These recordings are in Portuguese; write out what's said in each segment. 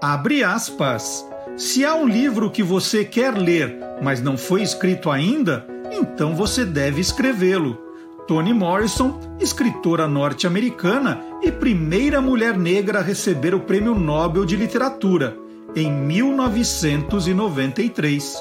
Abre aspas. Se há um livro que você quer ler, mas não foi escrito ainda, então você deve escrevê-lo. Toni Morrison, escritora norte-americana e primeira mulher negra a receber o Prêmio Nobel de Literatura, em 1993.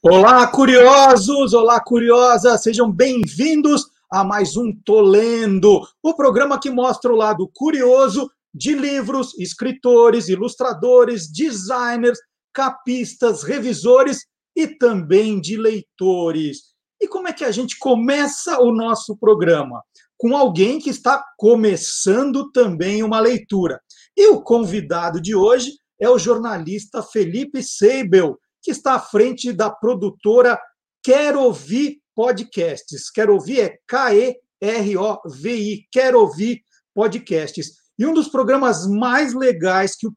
Olá, curiosos! Olá, curiosas! Sejam bem-vindos a mais um Tolendo, o programa que mostra o lado curioso de livros, escritores, ilustradores, designers, capistas, revisores e também de leitores. E como é que a gente começa o nosso programa? Com alguém que está começando também uma leitura. E o convidado de hoje é o jornalista Felipe Seibel que está à frente da produtora Quero Ouvir Podcasts. Quero Ouvir é K-E-R-O-V-I, Quero Ouvir Podcasts. E um dos programas mais legais que o,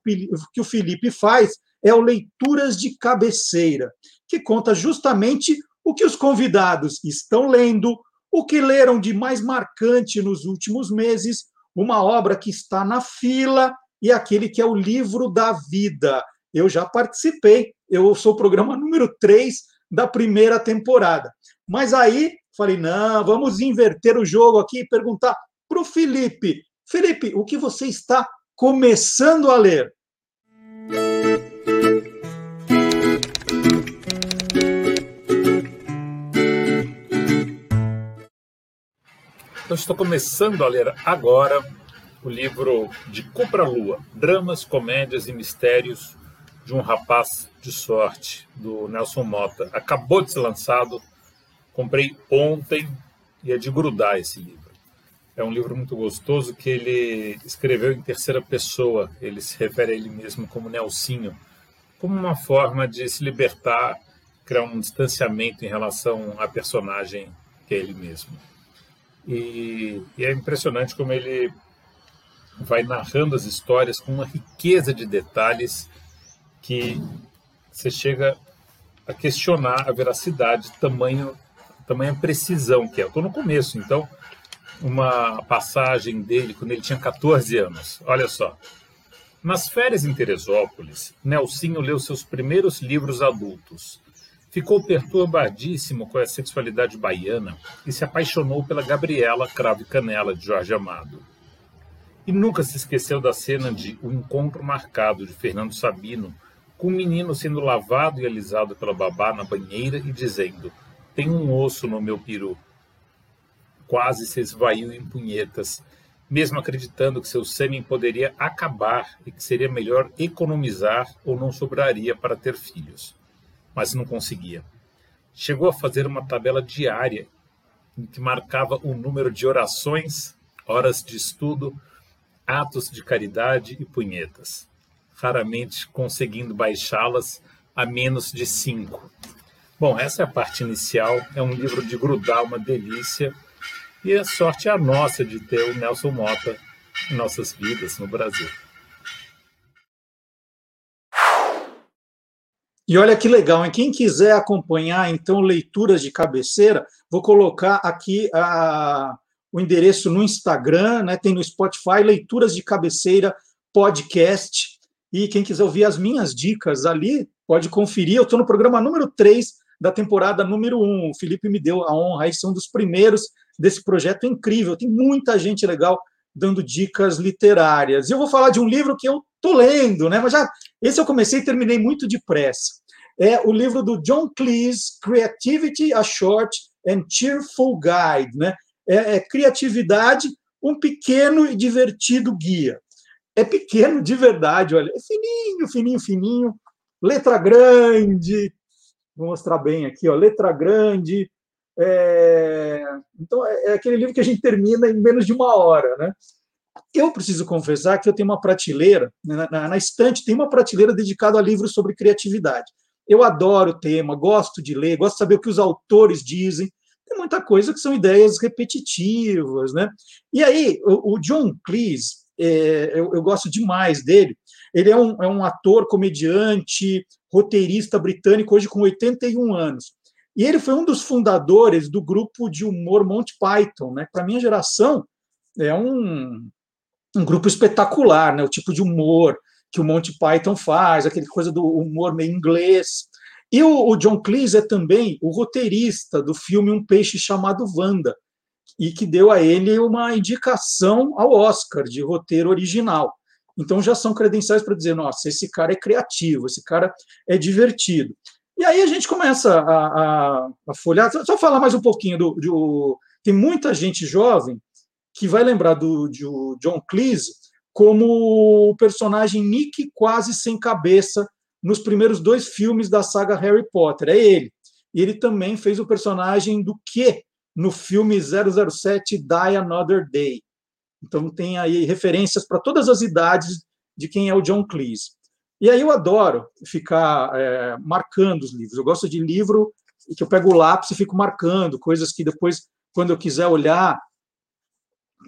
que o Felipe faz é o Leituras de Cabeceira, que conta justamente o que os convidados estão lendo, o que leram de mais marcante nos últimos meses, uma obra que está na fila e aquele que é o livro da vida. Eu já participei eu sou o programa número 3 da primeira temporada. Mas aí falei: não, vamos inverter o jogo aqui e perguntar para o Felipe: Felipe, o que você está começando a ler? Eu estou começando a ler agora o livro de Cupra Lua, Dramas, Comédias e Mistérios de um rapaz de sorte, do Nelson Mota. Acabou de ser lançado, comprei ontem e é de grudar esse livro. É um livro muito gostoso que ele escreveu em terceira pessoa. Ele se refere a ele mesmo como Nelsinho, como uma forma de se libertar, criar um distanciamento em relação à personagem que é ele mesmo. E, e é impressionante como ele vai narrando as histórias com uma riqueza de detalhes que você chega a questionar a veracidade, tamanho, tamanha precisão que é. Estou no começo, então, uma passagem dele quando ele tinha 14 anos. Olha só. Nas férias em Teresópolis, Nelsinho leu seus primeiros livros adultos. Ficou perturbadíssimo com a sexualidade baiana e se apaixonou pela Gabriela Cravo e Canela, de Jorge Amado. E nunca se esqueceu da cena de O Encontro Marcado, de Fernando Sabino, com o menino sendo lavado e alisado pela babá na banheira e dizendo: Tem um osso no meu peru. Quase se esvaiu em punhetas, mesmo acreditando que seu sêmen poderia acabar e que seria melhor economizar ou não sobraria para ter filhos. Mas não conseguia. Chegou a fazer uma tabela diária em que marcava o número de orações, horas de estudo, atos de caridade e punhetas raramente conseguindo baixá-las a menos de cinco. Bom, essa é a parte inicial. É um livro de grudar, uma delícia. E a sorte é a nossa de ter o Nelson Mota em nossas vidas no Brasil. E olha que legal, hein? Quem quiser acompanhar, então, leituras de cabeceira, vou colocar aqui a, o endereço no Instagram, né? tem no Spotify, Leituras de Cabeceira Podcast. E quem quiser ouvir as minhas dicas ali, pode conferir. Eu estou no programa número 3 da temporada número 1. O Felipe me deu a honra aí, são dos primeiros desse projeto incrível. Tem muita gente legal dando dicas literárias. E eu vou falar de um livro que eu estou lendo, né? Mas já esse eu comecei e terminei muito depressa. É o livro do John Cleese, Creativity, a Short and Cheerful Guide, né? É, é criatividade, um pequeno e divertido guia é pequeno de verdade, olha, é fininho, fininho, fininho, letra grande, vou mostrar bem aqui, ó, letra grande. É... Então, é, é aquele livro que a gente termina em menos de uma hora, né? Eu preciso confessar que eu tenho uma prateleira, né, na, na, estante tem uma prateleira dedicada a livros sobre criatividade. Eu adoro o tema, gosto de ler, gosto de saber o que os autores dizem. Tem muita coisa que são ideias repetitivas, né? E aí, o, o John Cleese, é, eu, eu, gosto demais dele. Ele é um, é um ator, comediante, roteirista britânico, hoje com 81 anos. E ele foi um dos fundadores do grupo de humor Monty Python, né? Para minha geração, é um, um grupo espetacular, né? O tipo de humor que o Monty Python faz, aquele coisa do humor meio inglês. E o, o John Cleese é também o roteirista do filme Um Peixe Chamado Wanda, e que deu a ele uma indicação ao Oscar de roteiro original. Então já são credenciais para dizer, nossa, esse cara é criativo, esse cara é divertido. E aí a gente começa a, a, a folhar. Só falar mais um pouquinho do, do, Tem muita gente jovem que vai lembrar do, do John Cleese como o personagem Nick quase sem cabeça nos primeiros dois filmes da saga Harry Potter. É ele. E ele também fez o personagem do Q no filme 007 Die Another Day. Então tem aí referências para todas as idades de quem é o John Cleese. E aí eu adoro ficar é, marcando os livros. Eu gosto de livro que eu pego o lápis e fico marcando coisas que depois, quando eu quiser olhar,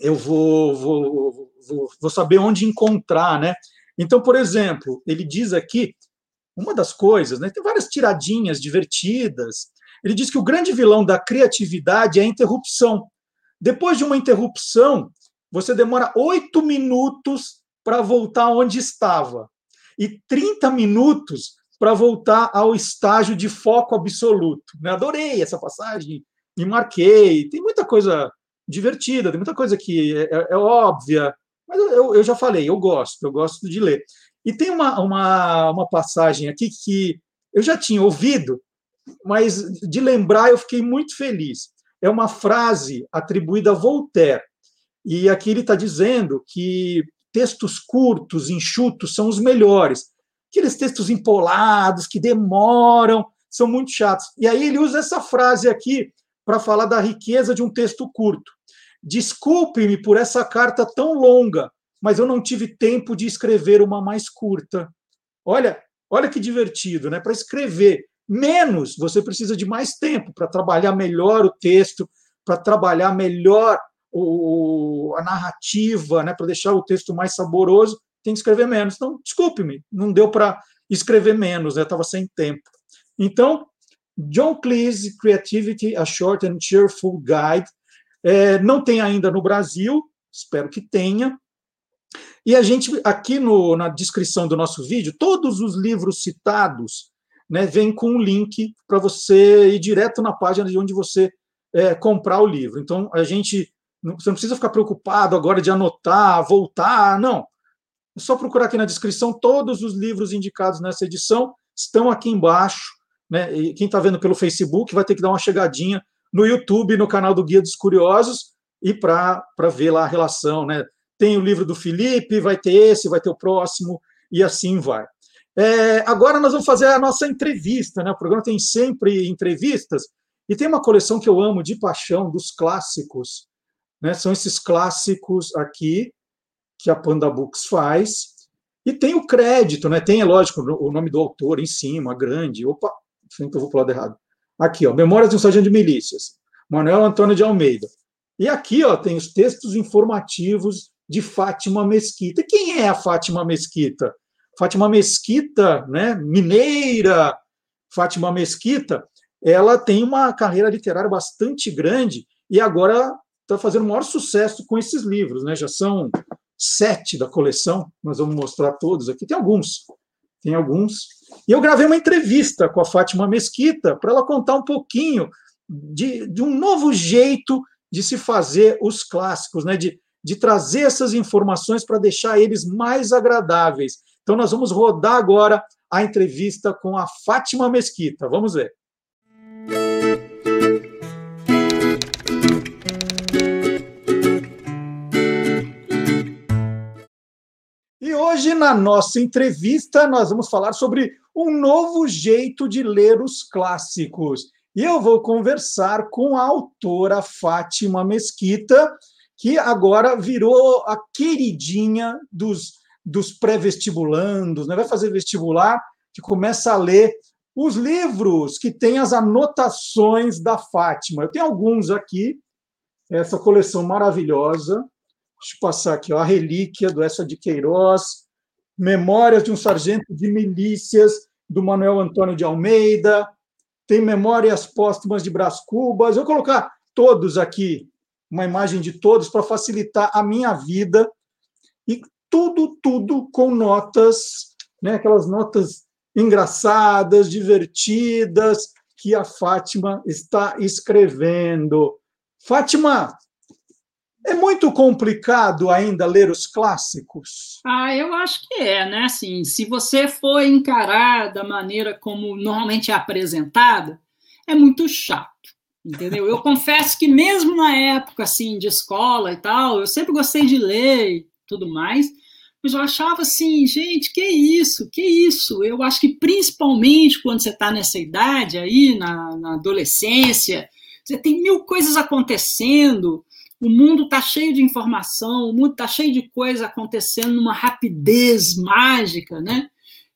eu vou, vou, vou, vou saber onde encontrar, né? Então, por exemplo, ele diz aqui uma das coisas, né? Tem várias tiradinhas divertidas. Ele diz que o grande vilão da criatividade é a interrupção. Depois de uma interrupção, você demora oito minutos para voltar onde estava e 30 minutos para voltar ao estágio de foco absoluto. Né? Adorei essa passagem, me marquei. Tem muita coisa divertida, tem muita coisa que é, é, é óbvia, mas eu, eu, já falei, eu gosto, eu gosto de ler. E tem uma, uma, uma passagem aqui que eu já tinha ouvido, mas de lembrar eu fiquei muito feliz. É uma frase atribuída a Voltaire. E aqui ele está dizendo que textos curtos, enxutos, são os melhores. Aqueles textos empolados, que demoram, são muito chatos. E aí ele usa essa frase aqui para falar da riqueza de um texto curto. Desculpe-me por essa carta tão longa, mas eu não tive tempo de escrever uma mais curta. Olha, olha que divertido, né? Para escrever menos, você precisa de mais tempo para trabalhar melhor o texto, para trabalhar melhor o, a narrativa, né, para deixar o texto mais saboroso, tem que escrever menos. Então, desculpe-me, não deu para escrever menos, estava né, sem tempo. Então, John Cleese, Creativity, A Short and Cheerful Guide, é, não tem ainda no Brasil, espero que tenha. E a gente, aqui no, na descrição do nosso vídeo, todos os livros citados né, vêm com um link para você ir direto na página de onde você é, comprar o livro. Então, a gente você não precisa ficar preocupado agora de anotar, voltar, não. É só procurar aqui na descrição, todos os livros indicados nessa edição estão aqui embaixo. Né? E quem está vendo pelo Facebook vai ter que dar uma chegadinha no YouTube, no canal do Guia dos Curiosos, e para ver lá a relação. Né? Tem o livro do Felipe, vai ter esse, vai ter o próximo, e assim vai. É, agora nós vamos fazer a nossa entrevista. Né? O programa tem sempre entrevistas, e tem uma coleção que eu amo de paixão, dos clássicos né? São esses clássicos aqui que a Panda Books faz. E tem o crédito, né? Tem, é lógico, o nome do autor em cima, grande. Opa, que eu vou para o lado errado. Aqui, ó, Memórias de um Sargento de Milícias, Manuel Antônio de Almeida. E aqui, ó, tem os textos informativos de Fátima Mesquita. E quem é a Fátima Mesquita? Fátima Mesquita, né, mineira, Fátima Mesquita, ela tem uma carreira literária bastante grande e agora está fazendo o maior sucesso com esses livros, né? Já são sete da coleção, nós vamos mostrar todos aqui. Tem alguns, tem alguns. E eu gravei uma entrevista com a Fátima Mesquita para ela contar um pouquinho de, de, um novo jeito de se fazer os clássicos, né? De, de trazer essas informações para deixar eles mais agradáveis. Então, nós vamos rodar agora a entrevista com a Fátima Mesquita. Vamos ver. Na nossa entrevista, nós vamos falar sobre um novo jeito de ler os clássicos. E eu vou conversar com a autora Fátima Mesquita, que agora virou a queridinha dos, dos pré-vestibulandos, né? vai fazer vestibular, que começa a ler os livros que têm as anotações da Fátima. Eu tenho alguns aqui, essa coleção maravilhosa. Deixa eu passar aqui, ó, a Relíquia, do Essa de Queiroz, Memórias de um Sargento de Milícias, do Manuel Antônio de Almeida, tem Memórias Póstumas de Brás Cubas. Eu vou colocar todos aqui, uma imagem de todos, para facilitar a minha vida. E tudo, tudo com notas, né, aquelas notas engraçadas, divertidas, que a Fátima está escrevendo. Fátima, é muito complicado ainda ler os clássicos? Ah, eu acho que é, né? Assim, se você for encarar da maneira como normalmente é apresentada, é muito chato, entendeu? Eu confesso que mesmo na época assim de escola e tal, eu sempre gostei de ler e tudo mais, mas eu achava assim, gente, que isso, que isso? Eu acho que principalmente quando você está nessa idade aí, na, na adolescência, você tem mil coisas acontecendo, o mundo está cheio de informação, o mundo está cheio de coisa acontecendo numa rapidez mágica, né?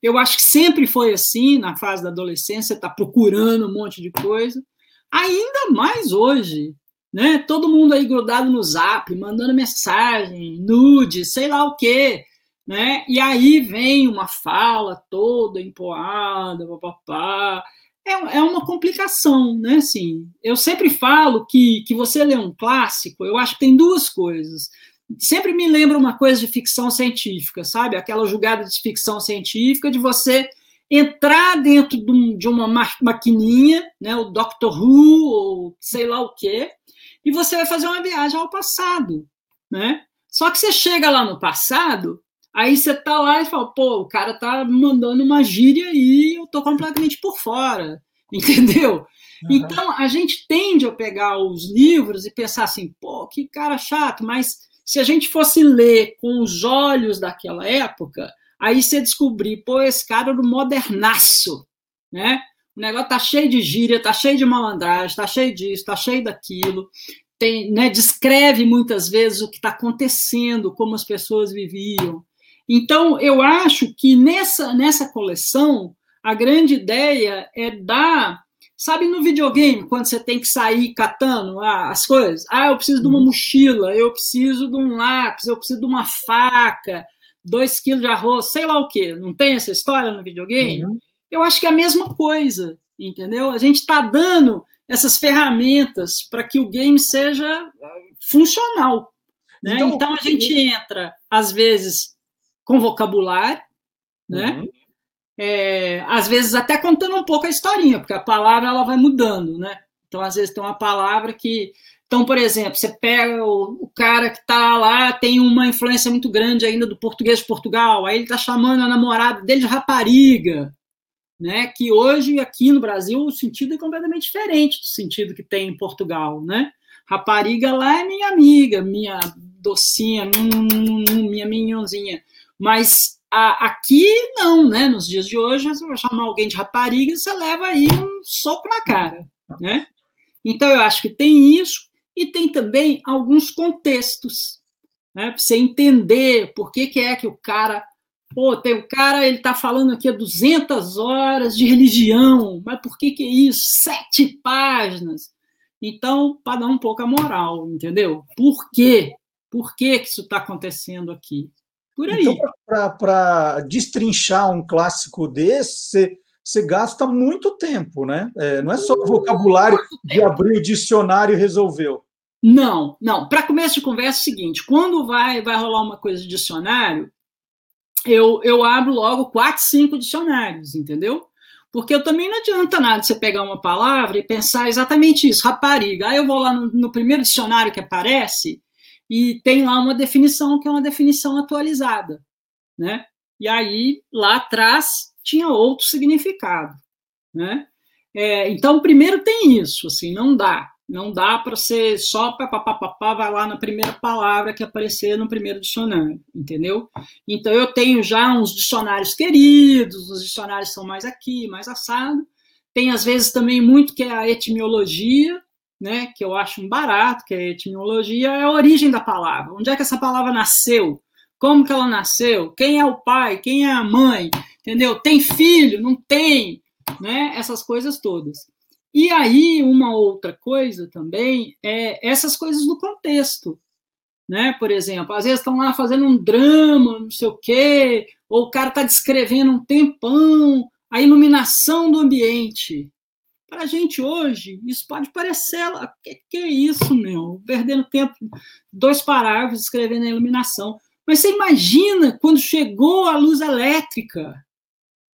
Eu acho que sempre foi assim na fase da adolescência, está procurando um monte de coisa. Ainda mais hoje, né? Todo mundo aí grudado no zap, mandando mensagem, nude, sei lá o quê, né? E aí vem uma fala toda empoada, papapá é, é uma complicação, né? Assim, eu sempre falo que, que você lê um clássico, eu acho que tem duas coisas. Sempre me lembra uma coisa de ficção científica, sabe? Aquela jogada de ficção científica de você entrar dentro de uma maquininha, né, o Doctor Who, ou sei lá o quê, e você vai fazer uma viagem ao passado, né? Só que você chega lá no passado Aí você tá lá e fala, pô, o cara tá mandando uma gíria e eu tô completamente por fora, entendeu? Uhum. Então a gente tende a pegar os livros e pensar assim, pô, que cara chato, mas se a gente fosse ler com os olhos daquela época, aí você descobrir, pô, esse cara era um modernaço, né? O negócio tá cheio de gíria, tá cheio de malandragem, tá cheio disso, tá cheio daquilo. Tem, né, descreve muitas vezes o que está acontecendo, como as pessoas viviam. Então, eu acho que nessa, nessa coleção, a grande ideia é dar. Sabe no videogame, quando você tem que sair catando ah, as coisas? Ah, eu preciso de uma uhum. mochila, eu preciso de um lápis, eu preciso de uma faca, dois quilos de arroz, sei lá o quê. Não tem essa história no videogame? Uhum. Eu acho que é a mesma coisa, entendeu? A gente está dando essas ferramentas para que o game seja ah, funcional. Né? Então, então a gente entra, às vezes, com vocabulário, né? Uhum. É, às vezes até contando um pouco a historinha, porque a palavra ela vai mudando, né? Então, às vezes tem uma palavra que. Então, por exemplo, você pega o, o cara que está lá, tem uma influência muito grande ainda do português de Portugal, aí ele está chamando a namorada dele de rapariga, né? Que hoje, aqui no Brasil, o sentido é completamente diferente do sentido que tem em Portugal, né? Rapariga lá é minha amiga, minha docinha, minha minhonzinha. Mas a, aqui não, né? Nos dias de hoje, você vai chamar alguém de rapariga, você leva aí um soco na cara, né? Então eu acho que tem isso e tem também alguns contextos, né? Para você entender por que, que é que o cara Pô, tem um cara, ele está falando aqui há 200 horas de religião, mas por que que é isso? Sete páginas. Então, para dar um pouco a moral, entendeu? Por quê? Por que, que isso está acontecendo aqui? Por aí. Então, para destrinchar um clássico desse, você gasta muito tempo, né? É, não é só o vocabulário de abrir o dicionário e resolveu. Não, não. Para começo de conversa, é o seguinte: quando vai, vai rolar uma coisa de dicionário, eu, eu abro logo quatro, cinco dicionários, entendeu? Porque eu também não adianta nada você pegar uma palavra e pensar exatamente isso, rapariga. Aí eu vou lá no, no primeiro dicionário que aparece e tem lá uma definição que é uma definição atualizada, né? E aí lá atrás tinha outro significado, né? É, então primeiro tem isso, assim, não dá, não dá para ser só papapá, vai lá na primeira palavra que aparecer no primeiro dicionário, entendeu? Então eu tenho já uns dicionários queridos, os dicionários são mais aqui, mais assado. Tem às vezes também muito que é a etimologia, né, que eu acho um barato, que é etimologia, é a origem da palavra. Onde é que essa palavra nasceu? Como que ela nasceu? Quem é o pai? Quem é a mãe? Entendeu? Tem filho? Não tem? Né? essas coisas todas. E aí, uma outra coisa também é essas coisas do contexto. Né? Por exemplo, às vezes estão lá fazendo um drama, não sei o quê, ou o cara está descrevendo um tempão, a iluminação do ambiente. Para a gente hoje, isso pode parecer, o que, que é isso, meu? Perdendo tempo, dois parágrafos escrevendo a iluminação. Mas você imagina quando chegou a luz elétrica,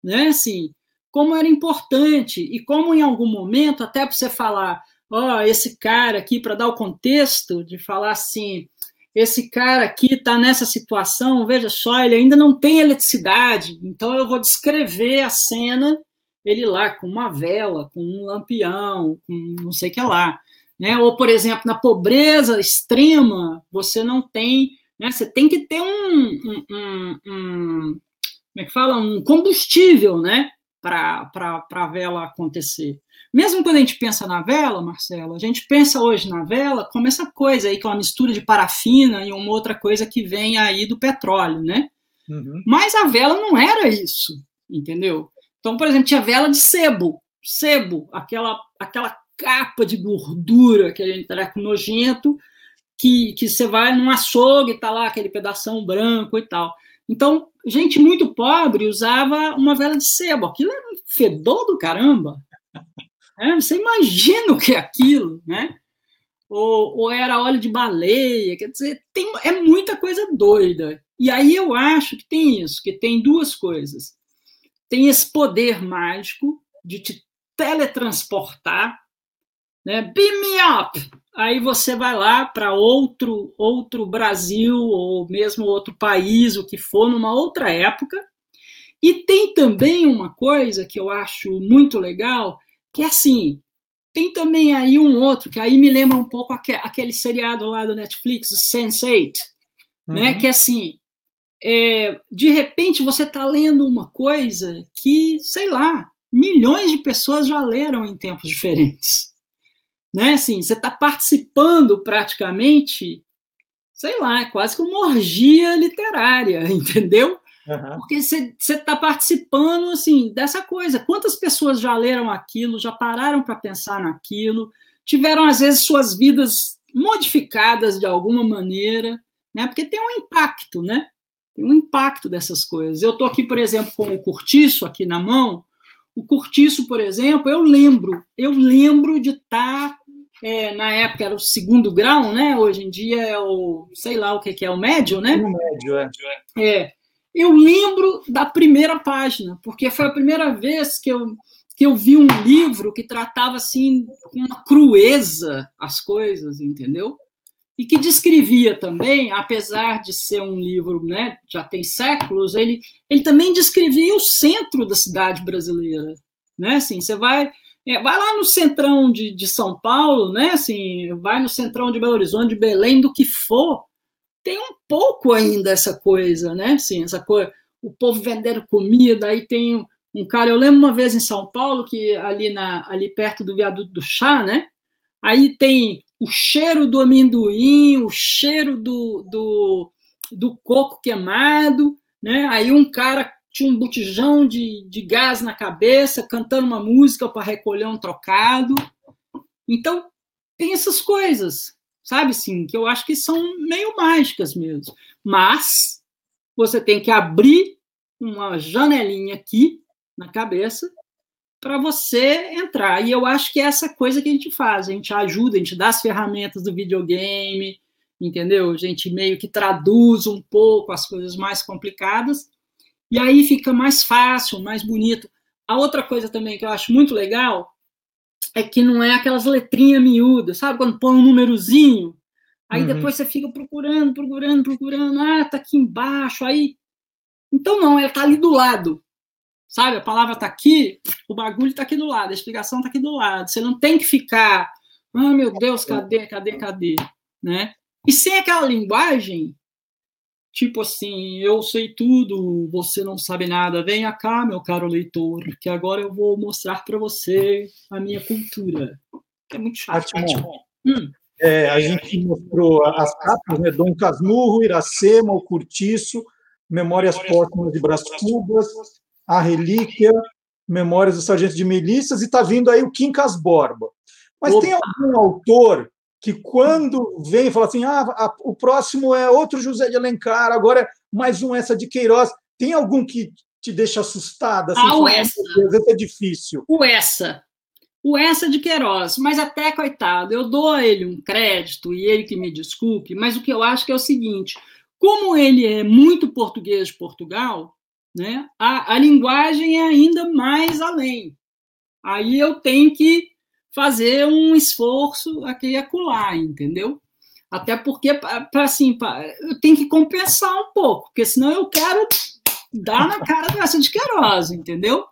né? Assim, como era importante e como em algum momento, até para você falar, ó, oh, esse cara aqui, para dar o contexto, de falar assim, esse cara aqui está nessa situação, veja só, ele ainda não tem eletricidade, então eu vou descrever a cena, ele lá com uma vela, com um lampião, com não sei o que lá. Né? Ou, por exemplo, na pobreza extrema, você não tem, né? você tem que ter um, um, um, um como é que fala? Um combustível, né? Para a vela acontecer. Mesmo quando a gente pensa na vela, Marcelo, a gente pensa hoje na vela como essa coisa aí, que é uma mistura de parafina e uma outra coisa que vem aí do petróleo, né? Uhum. Mas a vela não era isso, entendeu? Então, por exemplo, tinha vela de sebo, sebo, aquela, aquela capa de gordura, aquele treco nojento, que, que você vai num açougue e tá lá aquele pedação branco e tal. Então, gente muito pobre usava uma vela de sebo. Aquilo era um fedor do caramba. É, você imagina o que é aquilo, né? Ou, ou, era óleo de baleia, quer dizer, tem, é muita coisa doida. E aí eu acho que tem isso, que tem duas coisas. Tem esse poder mágico de te teletransportar, né? Beam me up! Aí você vai lá para outro outro Brasil ou mesmo outro país, o que for, numa outra época. E tem também uma coisa que eu acho muito legal, que é assim, tem também aí um outro, que aí me lembra um pouco aquele seriado lá do Netflix, Sense8, né? uhum. né? Que é assim, é, de repente você está lendo uma coisa que, sei lá, milhões de pessoas já leram em tempos diferentes. Né? Assim, você está participando praticamente, sei lá, quase que uma orgia literária, entendeu? Uhum. Porque você está participando assim dessa coisa. Quantas pessoas já leram aquilo, já pararam para pensar naquilo, tiveram às vezes suas vidas modificadas de alguma maneira, né? Porque tem um impacto, né? Tem um impacto dessas coisas. Eu estou aqui, por exemplo, com o curtiço aqui na mão. O curtiço, por exemplo, eu lembro, eu lembro de estar tá, é, na época era o segundo grau, né? Hoje em dia é o, sei lá o que, que é, o médio, né? O médio, é. É, eu lembro da primeira página, porque foi a primeira vez que eu, que eu vi um livro que tratava assim com uma crueza as coisas, entendeu? E que descrevia também, apesar de ser um livro, né, já tem séculos, ele, ele também descrevia o centro da cidade brasileira, né? Assim, você vai é, vai lá no centrão de, de São Paulo, né? Assim, vai no centrão de Belo Horizonte, de Belém, do que for, tem um pouco ainda essa coisa, né? Assim, essa coisa, o povo vendendo comida, aí tem um cara, eu lembro uma vez em São Paulo que ali na ali perto do viaduto do chá, né? Aí tem o cheiro do amendoim, o cheiro do, do, do coco queimado, né? Aí um cara tinha um botijão de, de gás na cabeça, cantando uma música para recolher um trocado. Então, tem essas coisas sabe assim, que eu acho que são meio mágicas mesmo. Mas você tem que abrir uma janelinha aqui na cabeça para você entrar. E eu acho que é essa coisa que a gente faz, a gente ajuda, a gente dá as ferramentas do videogame, entendeu? A gente meio que traduz um pouco as coisas mais complicadas e aí fica mais fácil, mais bonito. A outra coisa também que eu acho muito legal é que não é aquelas letrinhas miúdas, sabe? Quando põe um númerozinho, aí uhum. depois você fica procurando, procurando, procurando, ah, tá aqui embaixo, aí. Então não, ela tá ali do lado, sabe? A palavra tá aqui, o bagulho tá aqui do lado, a explicação tá aqui do lado. Você não tem que ficar, ah, meu Deus, cadê, cadê, cadê, né? E sem aquela linguagem, Tipo assim, eu sei tudo, você não sabe nada. Venha cá, meu caro leitor, que agora eu vou mostrar para você a minha cultura. É muito chato. Hum. É, a gente mostrou as capas, né? Dom Casmurro, Iracema, o Curtiço, Memórias Póstumas de Brás Cubas, A Relíquia, Memórias do Sargento de Milícias, e está vindo aí o Quincas Borba. Mas Opa. tem algum autor que, quando vem, fala assim: ah, a, o próximo é outro José de Alencar, agora é mais um essa de Queiroz. Tem algum que te deixa assustada? Assim, ah, o essa. É difícil. O essa. O essa de Queiroz. Mas até, coitado, eu dou a ele um crédito, e ele que me desculpe, mas o que eu acho que é o seguinte: como ele é muito português de Portugal, né, a, a linguagem é ainda mais além. Aí eu tenho que fazer um esforço aqui e acolá, entendeu? Até porque, para assim, pra, eu tenho que compensar um pouco, porque senão eu quero dar na cara dessa de Queiroz, entendeu?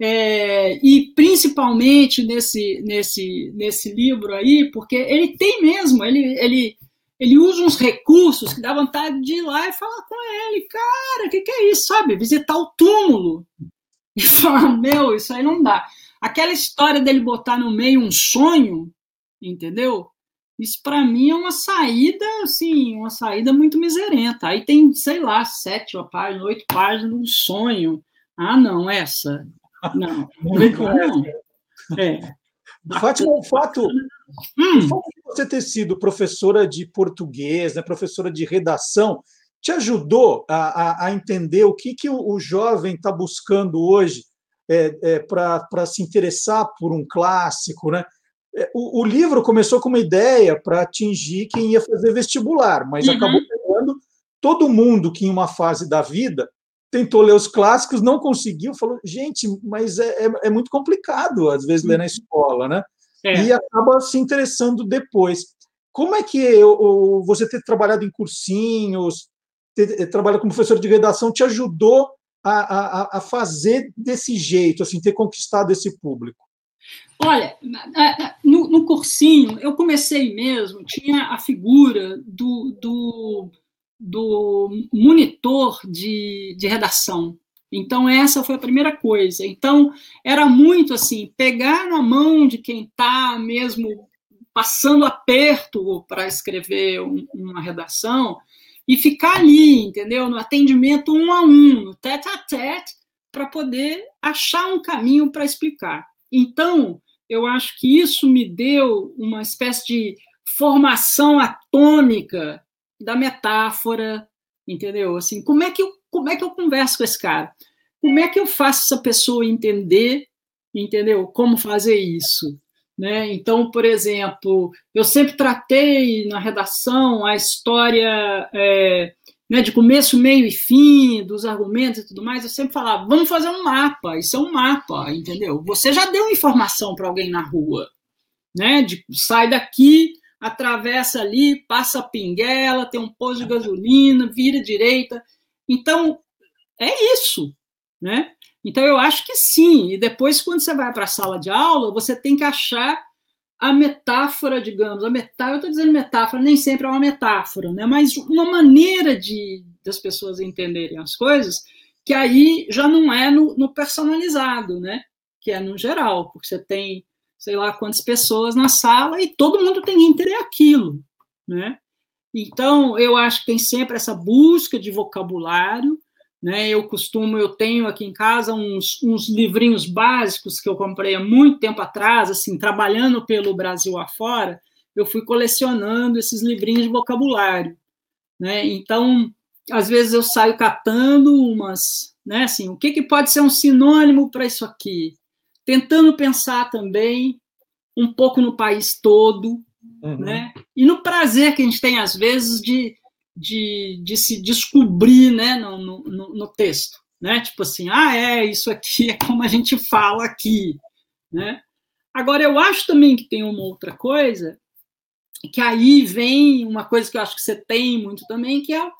É, e principalmente nesse, nesse, nesse livro aí, porque ele tem mesmo, ele, ele, ele usa uns recursos que dá vontade de ir lá e falar com ele, cara, o que, que é isso, sabe? Visitar o túmulo e falar, meu, isso aí não dá. Aquela história dele botar no meio um sonho, entendeu? Isso para mim é uma saída, assim, uma saída muito miserenta. Aí tem, sei lá, sete páginas, oito páginas, um sonho. Ah, não, essa. Não, não. É. Fátima, o fato, hum. o fato de você ter sido professora de português, né, professora de redação, te ajudou a, a, a entender o que, que o, o jovem está buscando hoje é, é, para se interessar por um clássico, né? É, o, o livro começou com uma ideia para atingir quem ia fazer vestibular, mas uhum. acabou pegando todo mundo que em uma fase da vida tentou ler os clássicos, não conseguiu, falou, gente, mas é, é, é muito complicado às vezes ler na uhum. escola, né? É. E acaba se interessando depois. Como é que eu, você ter trabalhado em cursinhos, ter, trabalhado como professor de redação, te ajudou a, a, a fazer desse jeito, assim, ter conquistado esse público? Olha, no, no, cursinho, eu comecei mesmo, tinha a figura do, do, do monitor de, de redação. Então, essa foi a primeira coisa. Então, era muito assim, pegar na mão de quem está mesmo passando aperto para escrever um, uma redação e ficar ali, entendeu? No atendimento um a um, no tete a tete, para poder achar um caminho para explicar. Então, eu acho que isso me deu uma espécie de formação atômica da metáfora, entendeu? Assim, como é que eu, como é que eu converso com esse cara? Como é que eu faço essa pessoa entender, entendeu? Como fazer isso? Né? Então, por exemplo, eu sempre tratei na redação a história é, né, de começo, meio e fim, dos argumentos e tudo mais. Eu sempre falava, vamos fazer um mapa, isso é um mapa, entendeu? Você já deu informação para alguém na rua, né? De, sai daqui, atravessa ali, passa a pinguela, tem um posto de gasolina, vira direita. Então, é isso, né? Então, eu acho que sim. E depois, quando você vai para a sala de aula, você tem que achar a metáfora, digamos. A metáfora, eu estou dizendo metáfora, nem sempre é uma metáfora, né? mas uma maneira de das pessoas entenderem as coisas que aí já não é no, no personalizado, né? que é no geral, porque você tem sei lá quantas pessoas na sala e todo mundo tem entender aquilo. Né? Então, eu acho que tem sempre essa busca de vocabulário, né? Eu costumo, eu tenho aqui em casa uns, uns livrinhos básicos que eu comprei há muito tempo atrás, assim, trabalhando pelo Brasil afora, eu fui colecionando esses livrinhos de vocabulário. Né? Então, às vezes eu saio catando umas, né, assim, o que, que pode ser um sinônimo para isso aqui? Tentando pensar também um pouco no país todo, uhum. né? E no prazer que a gente tem, às vezes, de de, de se descobrir né, no, no, no, texto. Né? Tipo assim, ah, é, isso aqui é como a gente fala aqui. Né? Agora, eu acho também que tem uma outra coisa, que aí vem uma coisa que eu acho que você tem muito também, que é,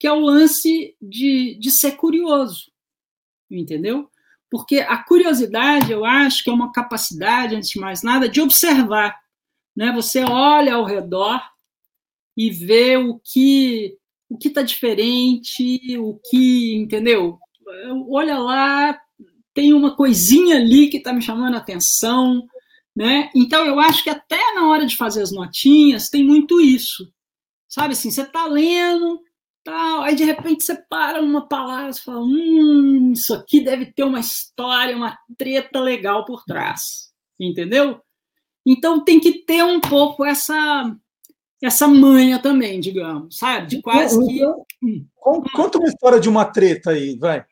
que é o lance de, de ser curioso. Entendeu? Porque a curiosidade, eu acho que é uma capacidade, antes de mais nada, de observar. Né? Você olha ao redor e ver o que o que está diferente, o que, entendeu? Olha lá, tem uma coisinha ali que está me chamando a atenção, né? Então eu acho que até na hora de fazer as notinhas tem muito isso, sabe? Assim, você está lendo, tal. Aí de repente você para numa palavra e fala: hum, isso aqui deve ter uma história, uma treta legal por trás. Entendeu? Então tem que ter um pouco essa essa manha também, digamos, sabe? De quase que. Então, hum. Conta uma história de uma treta aí, vai.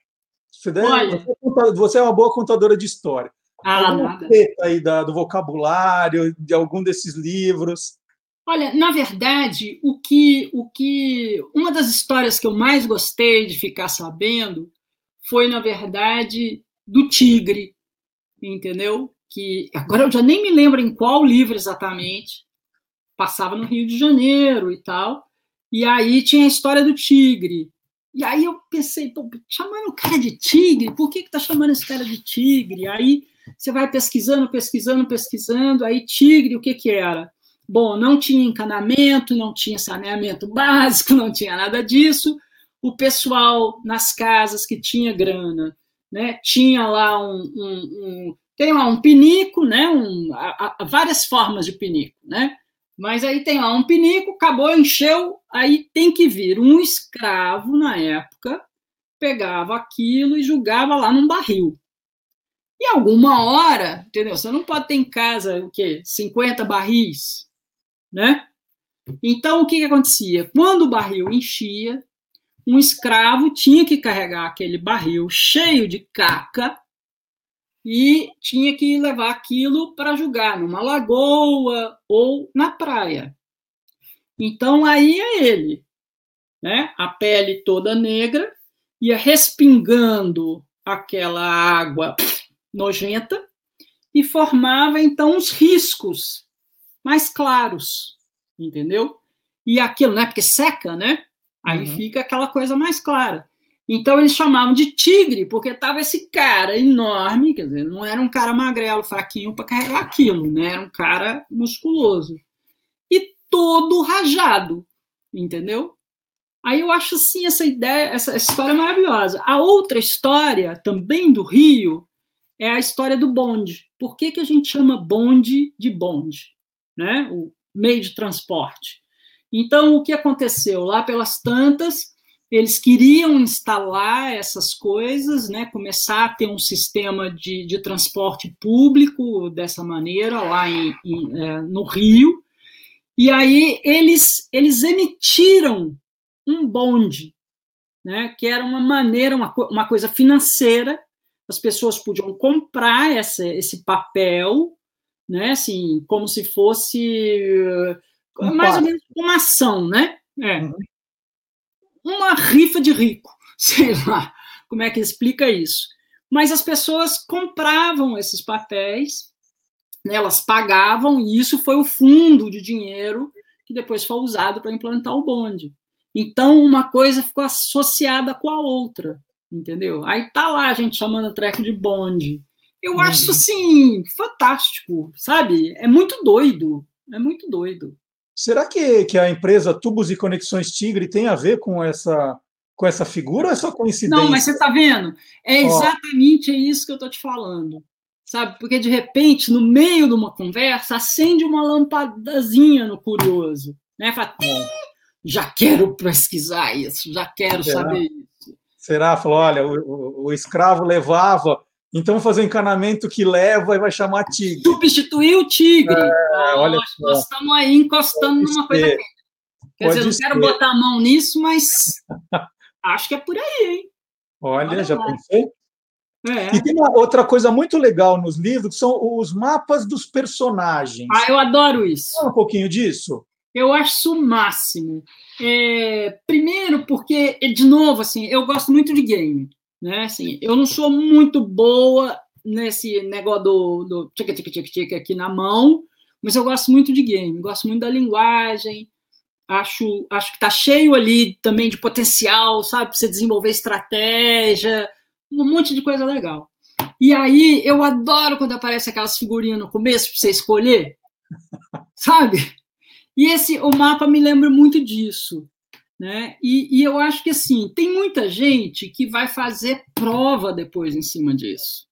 Você, deve, Olha, você é uma boa contadora de história. Ah, Alguma treta aí da, do vocabulário, de algum desses livros. Olha, na verdade, o que, o que uma das histórias que eu mais gostei de ficar sabendo foi, na verdade, do tigre, entendeu? Que agora eu já nem me lembro em qual livro exatamente. Passava no Rio de Janeiro e tal. E aí tinha a história do tigre. E aí eu pensei, pô, chamando o cara de tigre, por que que tá chamando esse cara de tigre? Aí você vai pesquisando, pesquisando, pesquisando, aí tigre, o que que era? Bom, não tinha encanamento, não tinha saneamento básico, não tinha nada disso. O pessoal nas casas que tinha grana, né, tinha lá um, um, um tem lá um pinico, né, um, a, a, várias formas de pinico, né? Mas aí tem lá um pinico, acabou, encheu, aí tem que vir um escravo na época, pegava aquilo e jogava lá num barril. E alguma hora, entendeu? Você não pode ter em casa o quê? 50 barris né? Então, o que, que acontecia? Quando o barril enchia, um escravo tinha que carregar aquele barril cheio de caca e tinha que levar aquilo para jogar numa lagoa ou na praia. Então, aí é ele, né? a pele toda negra, ia respingando aquela água nojenta e formava então os riscos mais claros, entendeu? E aquilo, né? Porque seca, né? Aí uhum. fica aquela coisa mais clara. Então eles chamavam de tigre, porque tava esse cara enorme, quer dizer, não era um cara magrelo, fraquinho para carregar aquilo, né? Era um cara musculoso. E todo rajado, entendeu? Aí eu acho assim essa ideia, essa história maravilhosa. A outra história, também do Rio, é a história do bonde. Por que, que a gente chama bonde de bonde? Né, o meio de transporte. Então, o que aconteceu? Lá pelas tantas, eles queriam instalar essas coisas, né, começar a ter um sistema de, de transporte público dessa maneira, lá em, em, é, no Rio, e aí eles, eles emitiram um bonde, né, que era uma maneira, uma, uma coisa financeira, as pessoas podiam comprar essa, esse papel né? Assim, como se fosse um mais ou menos uma ação, né? É. Uhum. Uma rifa de rico, sei lá como é que explica isso. Mas as pessoas compravam esses papéis, né, elas pagavam, e isso foi o fundo de dinheiro que depois foi usado para implantar o bonde. Então, uma coisa ficou associada com a outra, entendeu? Aí tá lá a gente chamando o treco de bonde. Eu uhum. acho assim fantástico, sabe? É muito doido, é muito doido. Será que, que a empresa Tubos e Conexões Tigre tem a ver com essa com essa figura ou é só coincidência? Não, mas você está vendo? É exatamente isso que eu estou te falando. Sabe? Porque de repente, no meio de uma conversa, acende uma lampadazinha no curioso. Né? Fala, já quero pesquisar isso, já quero Será? saber isso. Será? Falou, olha, o, o, o escravo levava então vou fazer um encanamento que leva e vai chamar tigre. Substituir o tigre. É, olha nós, nós estamos aí encostando Pode numa coisa Quer Pode dizer, não ser. quero botar a mão nisso, mas acho que é por aí, hein? Olha, olha já lá. pensei. É. E tem uma outra coisa muito legal nos livros, que são os mapas dos personagens. Ah, eu adoro isso. Fala um pouquinho disso. Eu acho o máximo. É, primeiro, porque, de novo, assim, eu gosto muito de game né? Assim, eu não sou muito boa nesse negócio do, do tic, tic, tic, tic aqui na mão, mas eu gosto muito de game, gosto muito da linguagem, acho, acho que está cheio ali também de potencial, sabe, para você desenvolver estratégia, um monte de coisa legal. E aí eu adoro quando aparece aquelas figurinhas no começo para você escolher, sabe? E esse o mapa me lembra muito disso. Né? E, e, eu acho que assim tem muita gente que vai fazer prova depois em cima disso.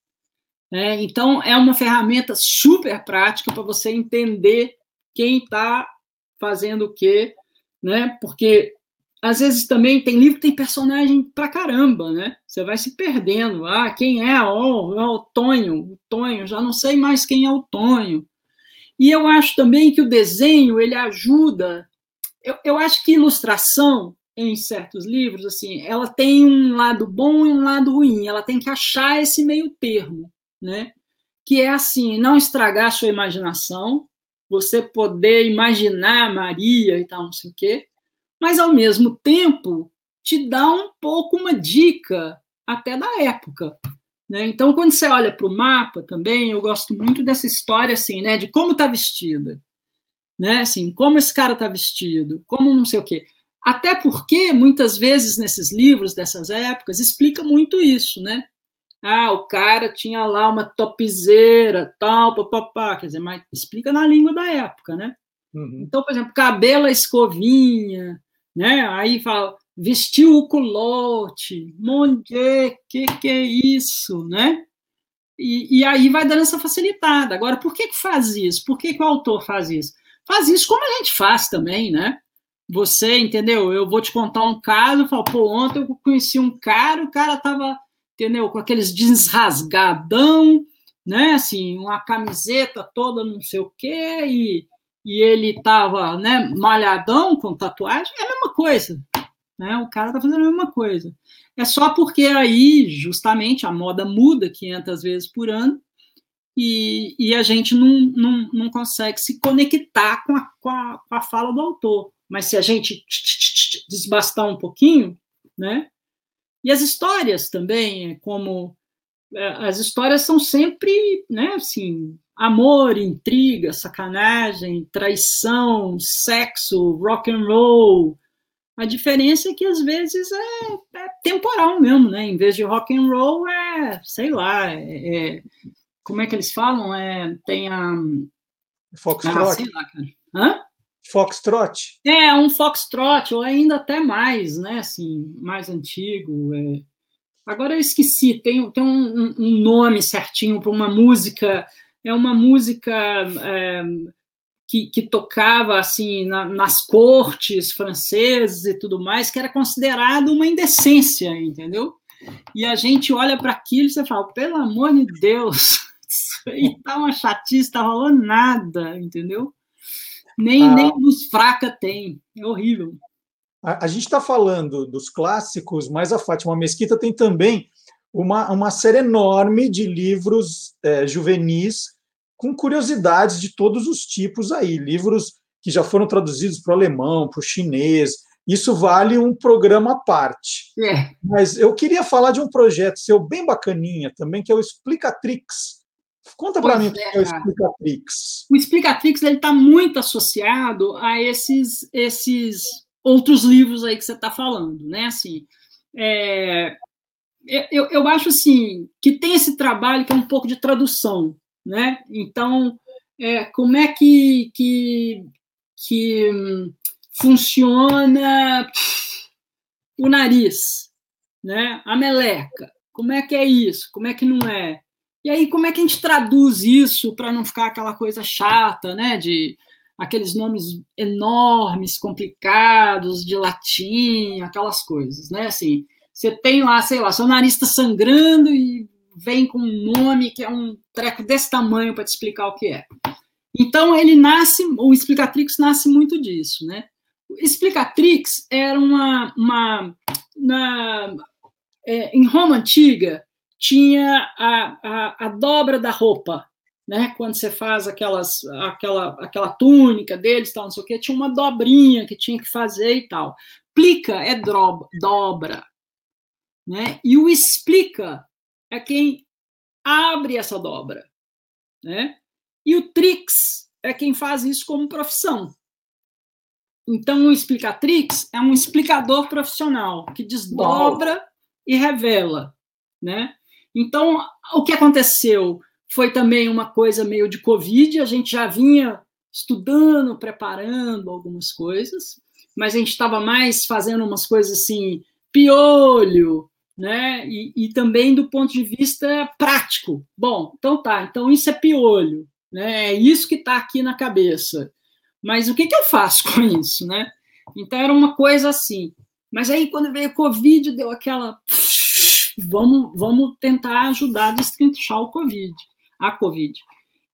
Né? Então é uma ferramenta super prática para você entender quem está fazendo o quê, né? Porque às vezes também tem livro que tem personagem pra caramba, né? Você vai se perdendo. Ah, quem é? Oh, é o Tonho, o Tonho, já não sei mais quem é o Tonho. E eu acho também que o desenho, ele ajuda. Eu, eu acho que ilustração, em certos livros, assim, ela tem um lado bom e um lado ruim. Ela tem que achar esse meio termo, né? Que é assim, não estragar a sua imaginação, você poder imaginar Maria e tal, não sei o quê, mas ao mesmo tempo te dá um pouco uma dica até da época. Né? Então, quando você olha para o mapa também, eu gosto muito dessa história assim, né, de como está vestida, né, assim, como esse cara está vestido, como não sei o quê. Até porque muitas vezes nesses livros dessas épocas explica muito isso, né? Ah, o cara tinha lá uma topzeira, tal, papapá, quer dizer, mas explica na língua da época, né? Uhum. Então, por exemplo, cabelo escovinha, né? Aí fala, vestiu o culote, monte, que que é isso, né? E, e, aí vai dando essa facilitada. Agora, por que, que faz isso? Por que, que o autor faz isso? Faz isso como a gente faz também, né? Você, entendeu? Eu vou te contar um caso, falo, pô, ontem eu conheci um cara, o cara tava, entendeu, com aqueles jeans rasgadão, né? Assim, uma camiseta toda não sei o quê, e e ele estava né, malhadão com tatuagem, é a mesma coisa. Né? O cara está fazendo a mesma coisa. É só porque aí, justamente, a moda muda 500 vezes por ano e, e a gente não, não, não consegue se conectar com a, com, a, com a fala do autor. Mas se a gente desbastar um pouquinho, né? E as histórias também, como é, as histórias são sempre, né, assim, amor, intriga, sacanagem, traição, sexo, rock and roll. A diferença é que às vezes é, é temporal mesmo, né? Em vez de rock and roll é, sei lá, é, é como é que eles falam? É, tem a Foxtrot. Ah, Hã? Foxtrot. É, um foxtrot, ou ainda até mais, né? Assim, mais antigo. É. Agora eu esqueci, tem, tem um, um nome certinho para uma música é uma música é, que, que, tocava assim na, nas cortes francesas e tudo mais, que era considerado uma indecência, entendeu? E a gente olha para aquilo e você fala, pelo amor de Deus, aí tá uma chatice, tá rolando nada, entendeu? Nem, ah, nem luz fraca tem, é horrível. A, a gente está falando dos clássicos, mas a Fátima Mesquita tem também uma, uma série enorme de livros é, juvenis com curiosidades de todos os tipos aí, livros que já foram traduzidos para o alemão, para o chinês. Isso vale um programa à parte. É. Mas eu queria falar de um projeto seu bem bacaninha também, que é o Explicatrix. Conta para mim o que é, é o Explicatrix. O Explicatrix está muito associado a esses, esses outros livros aí que você está falando, né? Assim, é, eu, eu acho assim que tem esse trabalho que é um pouco de tradução, né? Então, é, como é que, que, que funciona o nariz, né? A meleca, como é que é isso? Como é que não é? E aí, como é que a gente traduz isso para não ficar aquela coisa chata, né? De aqueles nomes enormes, complicados, de latim, aquelas coisas, né? Assim, você tem lá, sei lá, seu está sangrando e vem com um nome que é um treco desse tamanho para te explicar o que é. Então, ele nasce, o Explicatrix nasce muito disso, né? Explicatrix era uma. uma na, é, em Roma Antiga, tinha a, a, a, dobra da roupa, né? Quando você faz aquelas, aquela, aquela túnica deles, tal, não sei o quê, tinha uma dobrinha que tinha que fazer e tal. Plica é droba, dobra, né? E o explica é quem abre essa dobra, né? E o trix é quem faz isso como profissão. Então, o explicatrix é um explicador profissional que desdobra Uau. e revela, né? Então, o que aconteceu foi também uma coisa meio de Covid, a gente já vinha estudando, preparando algumas coisas, mas a gente estava mais fazendo umas coisas assim, piolho, né? E, e, também do ponto de vista prático. Bom, então tá, então isso é piolho, né? É isso que está aqui na cabeça. Mas o que, que eu faço com isso, né? Então era uma coisa assim. Mas aí, quando veio Covid, deu aquela. Vamos, vamos tentar ajudar a destrinchar o Covid, a Covid.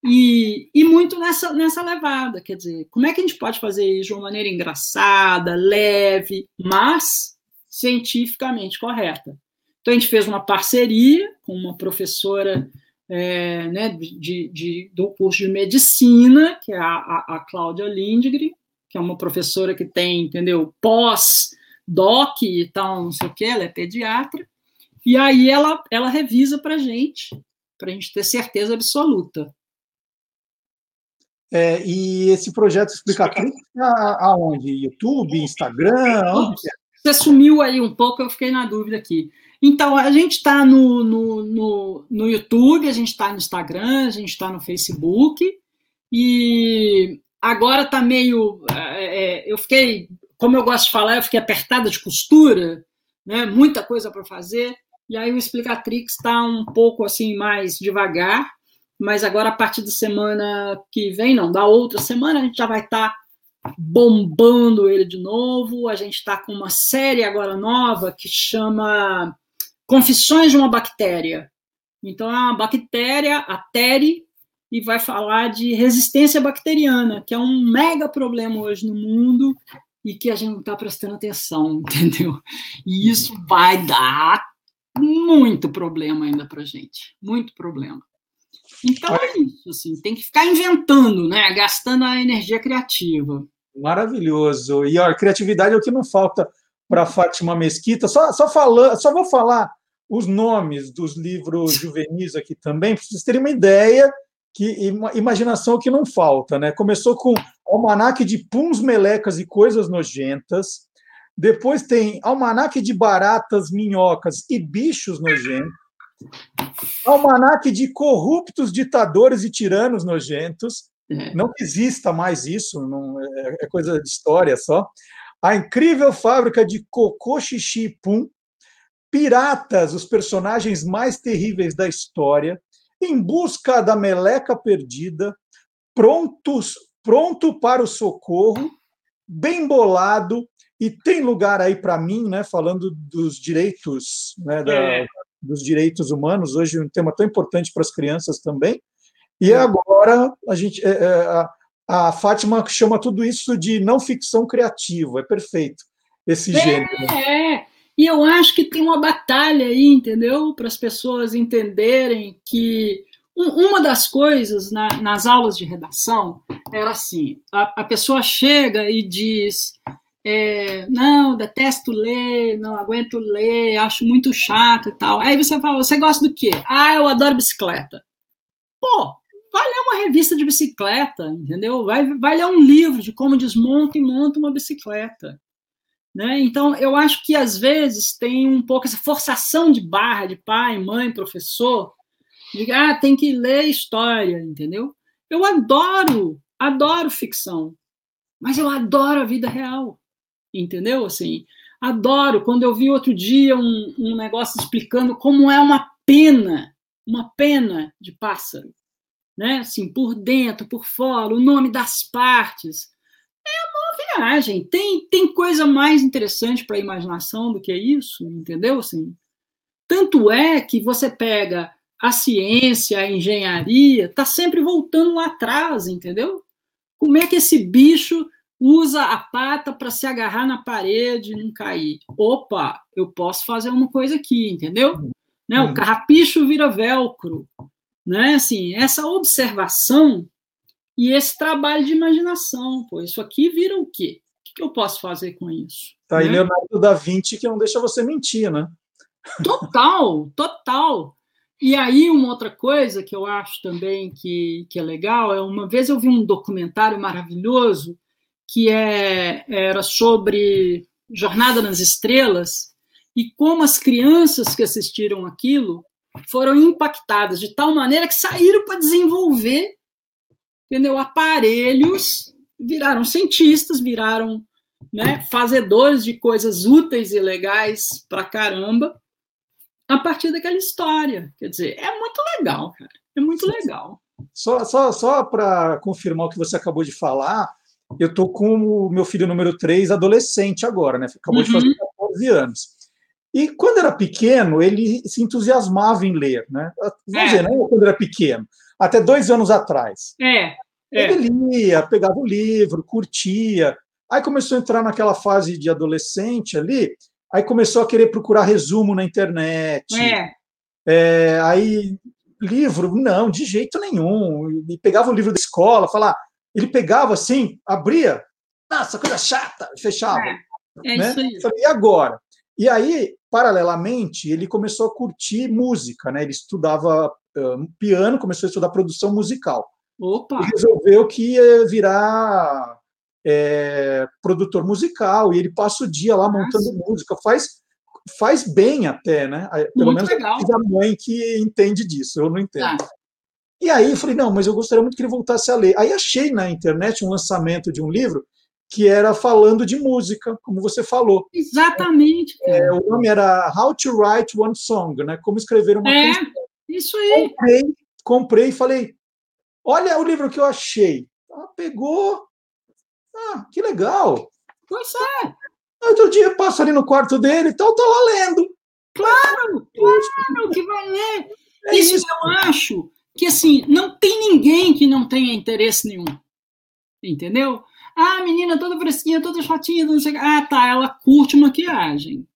E, e muito nessa, nessa levada, quer dizer, como é que a gente pode fazer isso de uma maneira engraçada, leve, mas cientificamente correta? Então, a gente fez uma parceria com uma professora é, né, de, de, do curso de medicina, que é a, a, a Cláudia Lindgren, que é uma professora que tem, entendeu, pós-doc e tal, não sei o que, ela é pediatra, e aí ela, ela revisa para a gente, para a gente ter certeza absoluta. É, e esse projeto Explicatriz aonde? YouTube, Instagram? Onde é? Você sumiu aí um pouco, eu fiquei na dúvida aqui. Então, a gente está no, no, no, no, YouTube, a gente está no Instagram, a gente está no Facebook, e agora está meio. É, é, eu fiquei, como eu gosto de falar, eu fiquei apertada de costura, né, muita coisa para fazer, e aí o Explicatrix está um pouco assim mais devagar, mas agora a partir da semana que vem, não, da outra semana, a gente já vai estar tá bombando ele de novo. A gente está com uma série agora nova que chama Confissões de uma Bactéria. Então, é uma bactéria, a TERI, e vai falar de resistência bacteriana, que é um mega problema hoje no mundo e que a gente não está prestando atenção, entendeu? E isso vai dar muito problema ainda para gente, muito problema. Então é isso, assim, tem que ficar inventando, né? Gastando a energia criativa. Maravilhoso. E a criatividade é o que não falta para Fátima Mesquita. Só, só, falando, só vou falar os nomes dos livros juvenis aqui também, para vocês terem uma ideia que imaginação é que não falta, né? Começou com Almanaque de Puns, Melecas e Coisas Nojentas. Depois tem Almanaque de Baratas, Minhocas e Bichos Nojentos. Almanaque de corruptos ditadores e tiranos nojentos. É. Não exista mais isso, não, é, é, coisa de história só. A incrível fábrica de cocô, xixi e pum. Piratas, os personagens mais terríveis da história. Em busca da meleca perdida. Prontos, pronto para o socorro. Bem bolado. E tem lugar aí para mim, né, falando dos direitos né, da, é dos direitos humanos, hoje um tema tão importante para as crianças também. E agora a gente é, é, a, Fátima chama tudo isso de não ficção criativa, é perfeito esse é, gênero. É, e eu acho que tem uma batalha aí, entendeu? Para as pessoas entenderem que uma das coisas na, nas aulas de redação era assim: a, a pessoa chega e diz é, não, detesto ler, não aguento ler, acho muito chato e tal. Aí você fala, você gosta do quê? Ah, eu adoro bicicleta. Pô, vai ler uma revista de bicicleta, entendeu? Vai, vai ler um livro de como desmonta e monta uma bicicleta. Né? Então, eu acho que às vezes tem um pouco essa forçação de barra de pai, mãe, professor, de ah, tem que ler história, entendeu? Eu adoro, adoro ficção, mas eu adoro a vida real entendeu? Assim, adoro. Quando eu vi outro dia um, um negócio explicando como é uma pena, uma pena de pássaro, né? Assim, por dentro, por fora, o nome das partes. É uma viagem. Tem, tem coisa mais interessante para a imaginação do que isso, entendeu? Assim, tanto é que você pega a ciência, a engenharia, está sempre voltando lá atrás, entendeu? Como é que esse bicho usa a pata para se agarrar na parede e não cair. Opa, eu posso fazer uma coisa aqui, entendeu? Né? O uhum. carrapicho vira velcro. Né? Assim, essa observação e esse trabalho de imaginação. Pô, isso aqui vira o quê? O que eu posso fazer com isso? Tá aí né? Leonardo da Vinci que não deixa você mentir, né? Total, total. E aí, uma outra coisa que eu acho também que, que é legal é uma vez eu vi um documentário maravilhoso que é, era sobre Jornada nas Estrelas, e como as crianças que assistiram aquilo foram impactadas de tal maneira que saíram para desenvolver entendeu? aparelhos, viraram cientistas, viraram né, fazedores de coisas úteis e legais para caramba a partir daquela história. Quer dizer, é muito legal, cara. É muito legal. Só, só, só para confirmar o que você acabou de falar, eu tô com o meu filho número 3 adolescente agora, né? Acabou uhum. de fazer 14 14 anos. E quando era pequeno, ele se entusiasmava em ler, né? Vamos é. dizer, não quando era pequeno, até dois anos atrás. É. é. Ele lia, pegava o livro, curtia. Aí começou a entrar naquela fase de adolescente ali, aí começou a querer procurar resumo na internet. É. É, aí, livro, não, de jeito nenhum. E pegava o livro da escola, falar, ele pegava assim, abria, nossa, coisa chata, fechava. É, é né? isso aí. Falei, e agora? E aí, paralelamente, ele começou a curtir música, né? Ele estudava um, piano, começou a estudar produção musical. Opa! E resolveu que ia virar é, produtor musical, e ele passa o dia lá montando Nossa. música, faz faz bem até, né? Pelo muito menos legal. a mãe que entende disso, eu não entendo. Tá. E aí eu falei, não, mas eu gostaria muito que ele voltasse a ler. Aí achei na internet um lançamento de um livro que era falando de música, como você falou. Exatamente. É, o nome era How to Write One Song, né? Como escrever uma é, canção. Isso aí. Comprei, comprei e falei, olha o livro que eu achei. Ah, pegou. Ah, que legal. Pois é. Outro dia passa ali no quarto dele e tal, tá lá lendo. Claro, claro que vai ler. É isso, isso eu acho que assim, não tem ninguém que não tenha interesse nenhum. Entendeu? Ah, menina toda fresquinha, toda chatinha, não sei Ah, tá, ela curte maquiagem.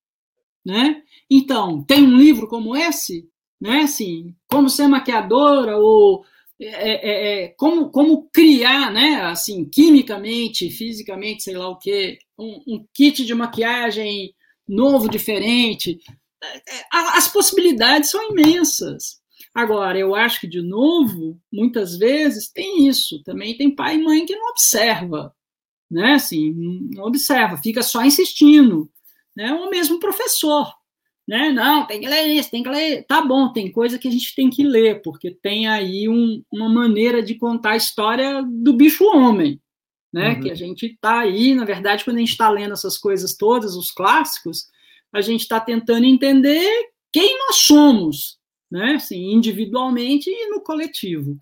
Né? Então, tem um livro como esse, né? Assim, como ser maquiadora ou é, é, é, como, como criar, né? Assim, quimicamente, fisicamente, sei lá o que, um, um kit de maquiagem novo, diferente. É, é, as possibilidades são imensas. Agora, eu acho que, de novo, muitas vezes tem isso. Também tem pai e mãe que não observa né? Assim, não observa, fica só insistindo, né? Ou mesmo professor, né? Não, tem que ler isso, tem que ler. Tá bom, tem coisa que a gente tem que ler, porque tem aí um, uma maneira de contar a história do bicho homem, né? Uhum. Que a gente tá aí, na verdade, quando a gente está lendo essas coisas todas, os clássicos, a gente está tentando entender quem nós somos, né? Assim, individualmente e no coletivo.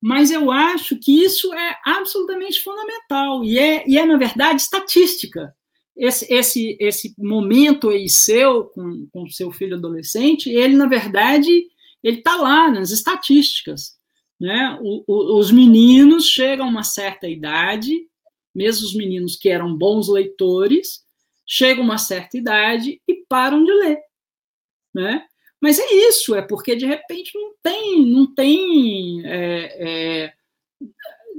Mas eu acho que isso é absolutamente fundamental e é, e é na verdade, estatística. Esse, esse, esse momento aí seu com, com seu filho adolescente, ele, na verdade, ele está lá nas estatísticas. Né? O, o, os meninos chegam a uma certa idade, mesmo os meninos que eram bons leitores, chegam a uma certa idade e param de ler. Né? Mas é isso, é porque de repente não tem, não tem, é, é,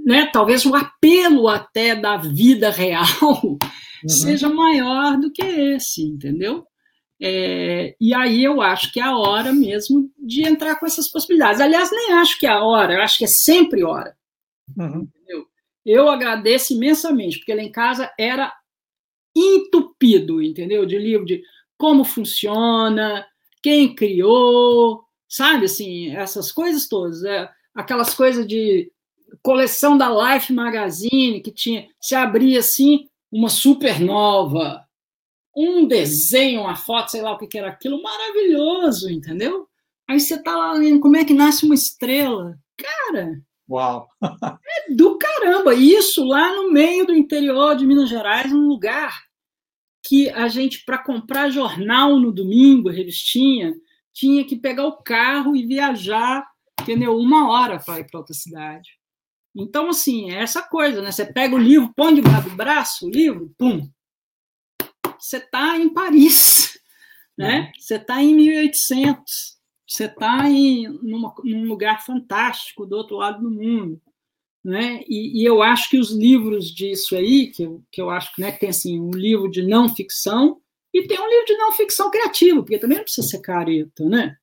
né, talvez o apelo até da vida real uhum. seja maior do que esse, entendeu? É, e aí eu acho que é a hora mesmo de entrar com essas possibilidades. Aliás, nem acho que é a hora, eu acho que é sempre hora. Uhum. Entendeu? Eu agradeço imensamente, porque lá em casa era entupido, entendeu? De livro de como funciona, quem criou, sabe, assim, essas coisas todas, é, aquelas coisas de coleção da Life Magazine que tinha, se abria assim, uma supernova, um desenho, uma foto, sei lá o que, que era aquilo, maravilhoso, entendeu? Aí você tá lá lendo como é que nasce uma estrela. Cara, Uau! é do caramba! Isso lá no meio do interior de Minas Gerais, num lugar que a gente, para comprar jornal no domingo, revistinha, tinha que pegar o carro e viajar, entendeu? Uma hora para ir para outra cidade. Então, assim, é essa coisa, né? Você pega o livro, põe debaixo do braço o livro, pum, você está em Paris, né? Uhum. Você está em 1800, você está em numa, num lugar fantástico do outro lado do mundo. Né? E, e, eu acho que os livros disso aí, que eu, que eu acho né, que tem assim, um livro de não ficção e tem um livro de não ficção criativo, porque também não precisa ser careta, né?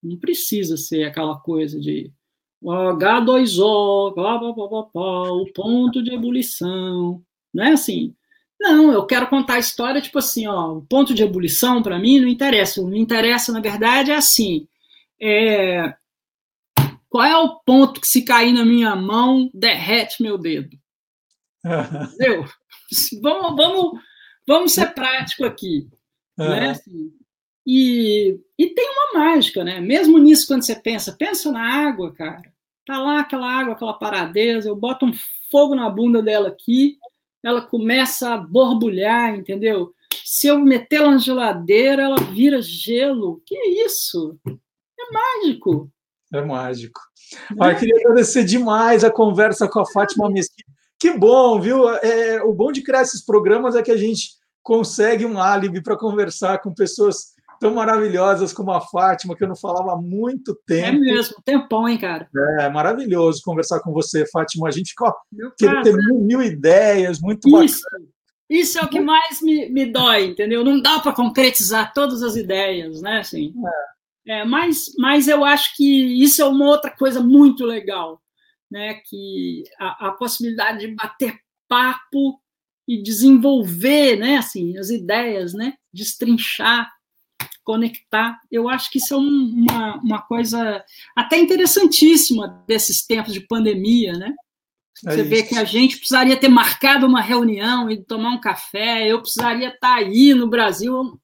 Não precisa ser aquela coisa de H2O, blá, blá, blá, blá, blá, o ponto de ebulição, não é assim. Não, eu quero contar a história, tipo assim, ó, o ponto de ebulição para mim não interessa. O que me interessa, na verdade, é assim. É, qual é o ponto que, se cair na minha mão, derrete meu dedo? Entendeu? vamos, vamos, vamos ser prático aqui. Né? Assim, e, e tem uma mágica, né? Mesmo nisso, quando você pensa, pensa na água, cara. Tá lá aquela água, aquela paradeza, eu boto um fogo na bunda dela aqui, ela começa a borbulhar, entendeu? se eu metê-la na geladeira, ela vira gelo. Que isso? É mágico. É mágico. Ah, eu queria agradecer demais a conversa com a Fátima Mesquita. Que bom, viu? É, o bom de criar esses programas é que a gente consegue um álibi para conversar com pessoas tão maravilhosas como a Fátima, que eu não falava há muito é tempo. É mesmo, tempão, hein, cara? É maravilhoso conversar com você, Fátima. A gente ficou querendo ter mil, mil, ideias, muito isso, bacana. Isso é o que mais me, me dói, entendeu? Não dá para concretizar todas as ideias, né? Assim, é. É. mas, mas eu acho que isso é uma outra coisa muito legal, né? Que a, a possibilidade de bater papo e desenvolver, né? Assim, as ideias, né? Destrinchar conectar. Eu acho que isso é um, uma, uma coisa até interessantíssima desses tempos de pandemia, né? É Você é vê que a gente precisaria ter marcado uma reunião e tomar um café, eu precisaria estar aí no Brasil,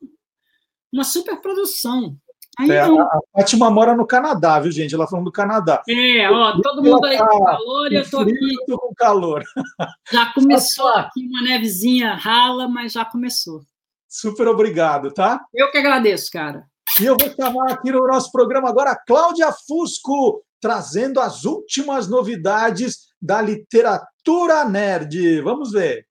uma superprodução. Aí é, não. A Fátima mora no Canadá, viu, gente? Ela falando do Canadá. É, ó, todo mundo aí com tá calor e eu tô aqui. Tô com calor. Já começou aqui uma nevezinha rala, mas já começou. Super obrigado, tá? Eu que agradeço, cara. E eu vou chamar aqui no nosso programa agora a Cláudia Fusco, trazendo as últimas novidades da literatura nerd. Vamos ver.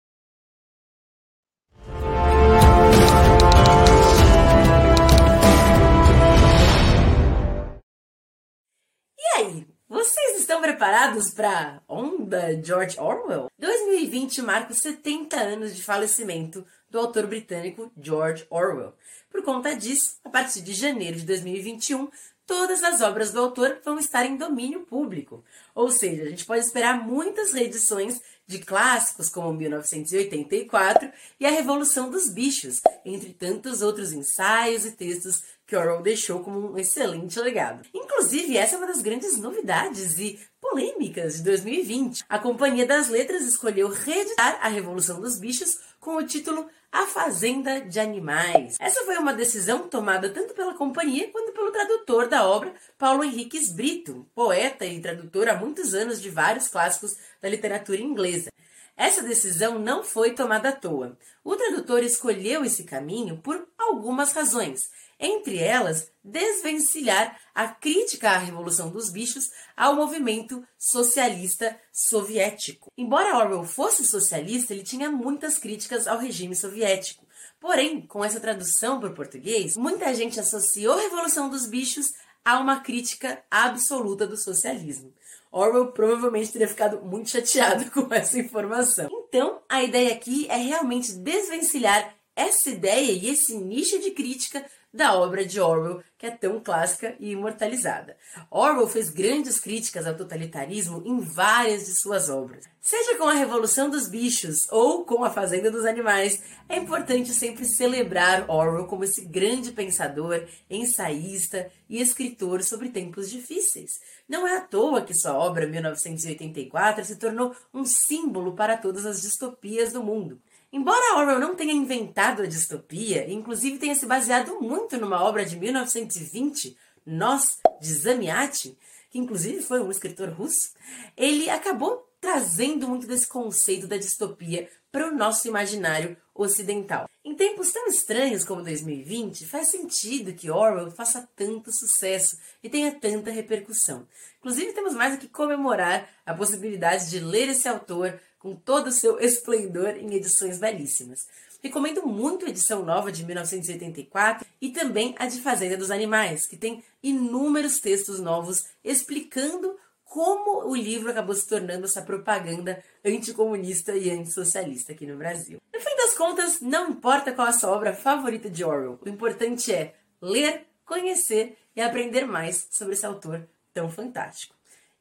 Aí, vocês estão preparados para onda George Orwell? 2020 marca os 70 anos de falecimento do autor britânico George Orwell. Por conta disso, a partir de janeiro de 2021, todas as obras do autor vão estar em domínio público. Ou seja, a gente pode esperar muitas reedições de clássicos como 1984 e A Revolução dos Bichos, entre tantos outros ensaios e textos que Orwell deixou como um excelente legado. Inclusive, essa é uma das grandes novidades e polêmicas de 2020. A Companhia das Letras escolheu reeditar A Revolução dos Bichos com o título a Fazenda de Animais. Essa foi uma decisão tomada tanto pela companhia quanto pelo tradutor da obra, Paulo Henriques Brito, poeta e tradutor há muitos anos de vários clássicos da literatura inglesa. Essa decisão não foi tomada à toa. O tradutor escolheu esse caminho por algumas razões entre elas, desvencilhar a crítica à Revolução dos Bichos ao movimento socialista soviético. Embora Orwell fosse socialista, ele tinha muitas críticas ao regime soviético. Porém, com essa tradução para o português, muita gente associou a Revolução dos Bichos a uma crítica absoluta do socialismo. Orwell provavelmente teria ficado muito chateado com essa informação. Então, a ideia aqui é realmente desvencilhar essa ideia e esse nicho de crítica da obra de Orwell, que é tão clássica e imortalizada. Orwell fez grandes críticas ao totalitarismo em várias de suas obras. Seja com a Revolução dos Bichos ou com a Fazenda dos Animais, é importante sempre celebrar Orwell como esse grande pensador, ensaísta e escritor sobre tempos difíceis. Não é à toa que sua obra 1984 se tornou um símbolo para todas as distopias do mundo. Embora Orwell não tenha inventado a distopia, inclusive tenha se baseado muito numa obra de 1920, Nós, de Zamiatin, que inclusive foi um escritor russo, ele acabou trazendo muito desse conceito da distopia para o nosso imaginário ocidental. Em tempos tão estranhos como 2020, faz sentido que Orwell faça tanto sucesso e tenha tanta repercussão. Inclusive, temos mais do que comemorar a possibilidade de ler esse autor com todo o seu esplendor em edições belíssimas. Recomendo muito a edição nova de 1984 e também a de Fazenda dos Animais, que tem inúmeros textos novos explicando como o livro acabou se tornando essa propaganda anticomunista e antissocialista aqui no Brasil. No fim das contas, não importa qual a sua obra favorita de Orwell, o importante é ler, conhecer e aprender mais sobre esse autor tão fantástico.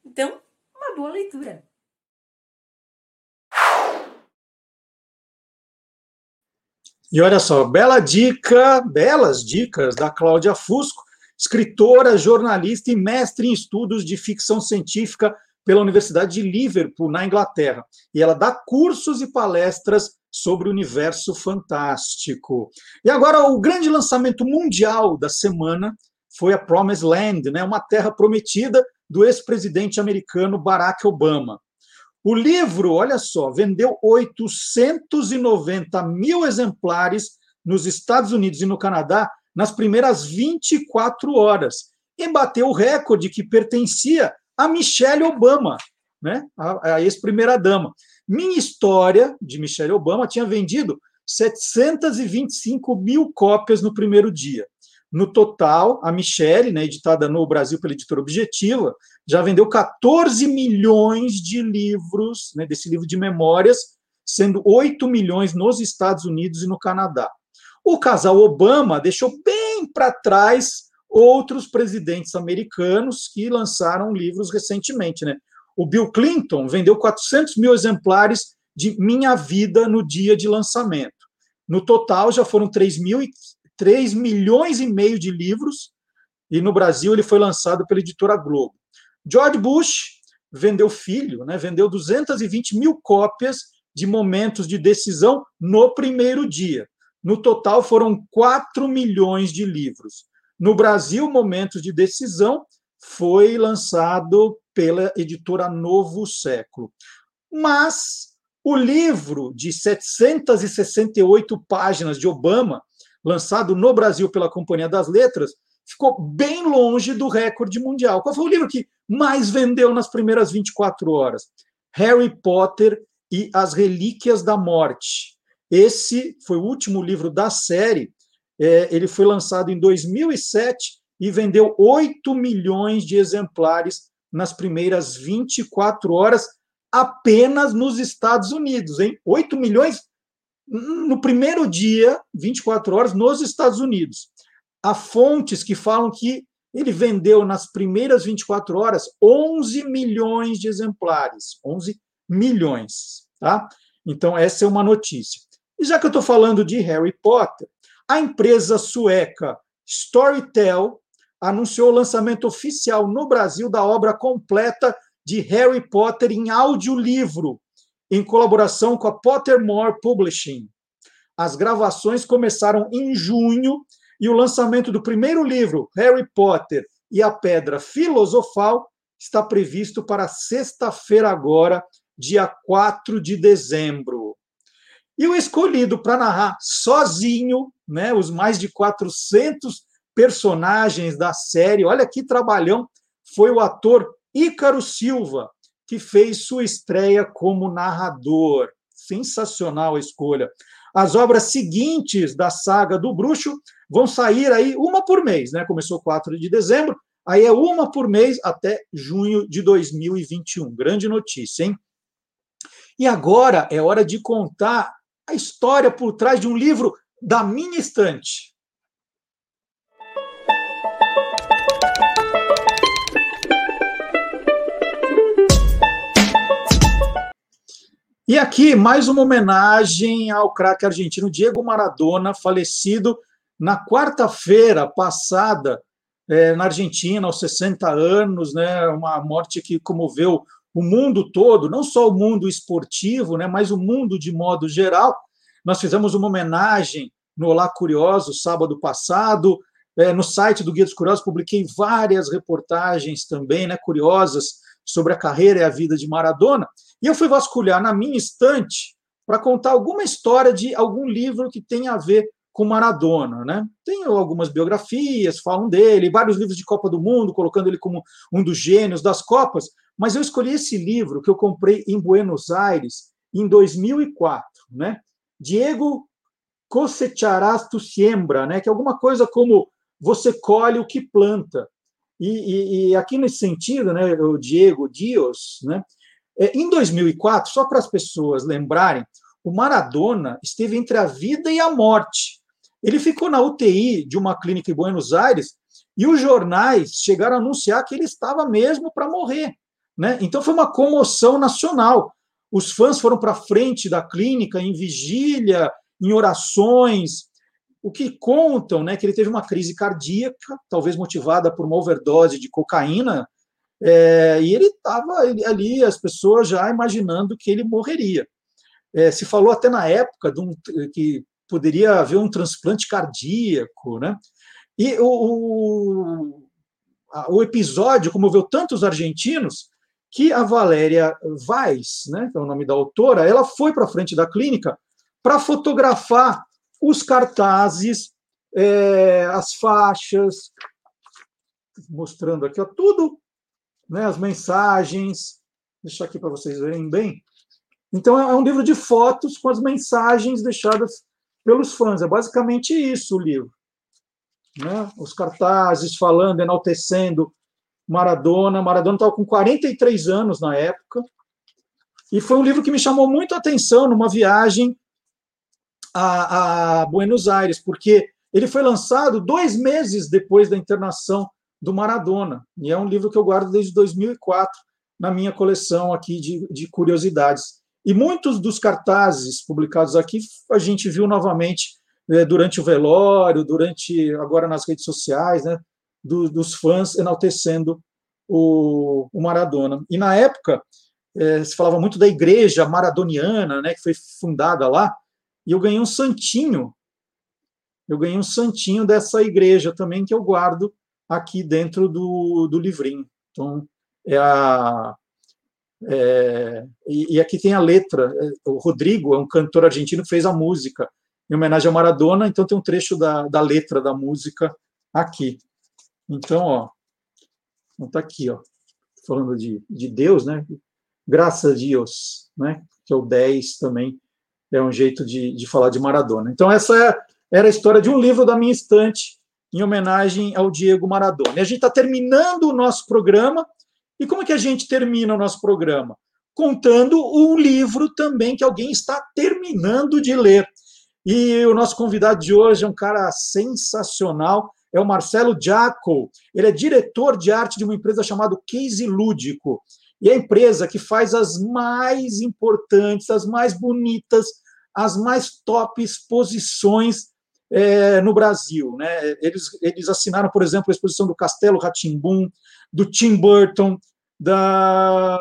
Então, uma boa leitura! E olha só, bela dica, belas dicas da Cláudia Fusco, escritora, jornalista e mestre em estudos de ficção científica pela Universidade de Liverpool, na Inglaterra. E ela dá cursos e palestras sobre o universo fantástico. E agora, o grande lançamento mundial da semana foi a Promised Land, né, uma terra prometida do ex-presidente americano Barack Obama. O livro, olha só, vendeu 890 mil exemplares nos Estados Unidos e no Canadá nas primeiras 24 horas e bateu o recorde que pertencia a Michelle Obama, né, a, a ex-primeira-dama. Minha História, de Michelle Obama, tinha vendido 725 mil cópias no primeiro dia. No total, a Michelle, né, editada no Brasil pela editora Objetiva, já vendeu 14 milhões de livros, né, desse livro de memórias, sendo 8 milhões nos Estados Unidos e no Canadá. O casal Obama deixou bem para trás outros presidentes americanos que lançaram livros recentemente. Né? O Bill Clinton vendeu 400 mil exemplares de Minha Vida no dia de lançamento. No total, já foram 3, mil, 3 milhões e meio de livros, e no Brasil ele foi lançado pela editora Globo. George Bush vendeu filho, né, vendeu 220 mil cópias de momentos de decisão no primeiro dia. No total, foram 4 milhões de livros. No Brasil, Momentos de Decisão foi lançado pela editora Novo Século. Mas o livro de 768 páginas de Obama, lançado no Brasil pela Companhia das Letras, ficou bem longe do recorde mundial. Qual foi o livro que mais vendeu nas primeiras 24 horas? Harry Potter e as Relíquias da Morte. Esse foi o último livro da série. É, ele foi lançado em 2007 e vendeu 8 milhões de exemplares nas primeiras 24 horas apenas nos Estados Unidos, hein? 8 milhões no primeiro dia, 24 horas, nos Estados Unidos. Há fontes que falam que ele vendeu nas primeiras 24 horas 11 milhões de exemplares. 11 milhões, tá? Então, essa é uma notícia. E já que eu estou falando de Harry Potter, a empresa sueca Storytel anunciou o lançamento oficial no Brasil da obra completa de Harry Potter em audiolivro, em colaboração com a Pottermore Publishing. As gravações começaram em junho e o lançamento do primeiro livro, Harry Potter e a Pedra Filosofal, está previsto para sexta-feira agora, dia 4 de dezembro. E o escolhido para narrar sozinho, né, os mais de 400 personagens da série. Olha que trabalhão foi o ator Ícaro Silva, que fez sua estreia como narrador. Sensacional a escolha. As obras seguintes da saga do Bruxo vão sair aí uma por mês, né? Começou 4 de dezembro, aí é uma por mês até junho de 2021. Grande notícia, hein? E agora é hora de contar a história por trás de um livro da minha estante. E aqui, mais uma homenagem ao craque argentino Diego Maradona, falecido na quarta-feira passada é, na Argentina, aos 60 anos, né, uma morte que comoveu o mundo todo, não só o mundo esportivo, né, mas o mundo de modo geral. Nós fizemos uma homenagem no Olá Curioso, sábado passado, é, no site do Guia dos Curiosos, publiquei várias reportagens também né, curiosas sobre a carreira e a vida de Maradona. E eu fui vasculhar na minha estante para contar alguma história de algum livro que tenha a ver com Maradona, né? Tem algumas biografias, falam dele, vários livros de Copa do Mundo, colocando ele como um dos gênios das Copas, mas eu escolhi esse livro que eu comprei em Buenos Aires em 2004, né? Diego cosecharás tu siembra, né? Que é alguma coisa como você colhe o que planta. E, e, e aqui nesse sentido, né, o Diego Dios, né, em 2004, só para as pessoas lembrarem, o Maradona esteve entre a vida e a morte. Ele ficou na UTI de uma clínica em Buenos Aires e os jornais chegaram a anunciar que ele estava mesmo para morrer. Né? Então foi uma comoção nacional. Os fãs foram para frente da clínica em vigília, em orações. O que contam, né, que ele teve uma crise cardíaca, talvez motivada por uma overdose de cocaína, é, e ele estava ali, as pessoas já imaginando que ele morreria. É, se falou até na época um, que poderia haver um transplante cardíaco, né? E o, o, o episódio comoveu tantos argentinos que a Valéria Vaz, né, que é o nome da autora, ela foi para frente da clínica para fotografar os cartazes, é, as faixas, mostrando aqui, ó, tudo, né, as mensagens, deixar aqui para vocês verem bem. Então, é um livro de fotos com as mensagens deixadas pelos fãs. É basicamente isso o livro. Né? Os cartazes falando, enaltecendo Maradona. Maradona estava com 43 anos na época. E foi um livro que me chamou muito a atenção numa viagem a, a Buenos Aires, porque ele foi lançado dois meses depois da internação do Maradona. E é um livro que eu guardo desde 2004 na minha coleção aqui de, de curiosidades. E muitos dos cartazes publicados aqui a gente viu novamente né, durante o velório, durante agora nas redes sociais, né, do, dos fãs enaltecendo o, o, Maradona. E na época é, se falava muito da igreja maradoniana, né, que foi fundada lá, e eu ganhei um santinho. Eu ganhei um santinho dessa igreja também que eu guardo aqui dentro do, do livrinho. Então, é a. É, e, e, aqui tem a letra. O Rodrigo é um cantor argentino fez a música em homenagem a Maradona, então tem um trecho da, da letra da música aqui. Então, ó, está aqui, ó, falando de, de Deus, né? Graças a Deus, né? Que é o 10 também, é um jeito de, de falar de Maradona. Então, essa é, era a história de um livro da minha estante, em homenagem ao Diego Maradona. E a gente está terminando o nosso programa. E como é que a gente termina o nosso programa? Contando um livro também que alguém está terminando de ler. E o nosso convidado de hoje é um cara sensacional, é o Marcelo Jaco. Ele é diretor de arte de uma empresa chamada Case Lúdico. E é a empresa que faz as mais importantes, as mais bonitas, as mais top exposições é, no Brasil. Né? Eles, eles assinaram, por exemplo, a exposição do Castelo Ratimbum, do Tim Burton, da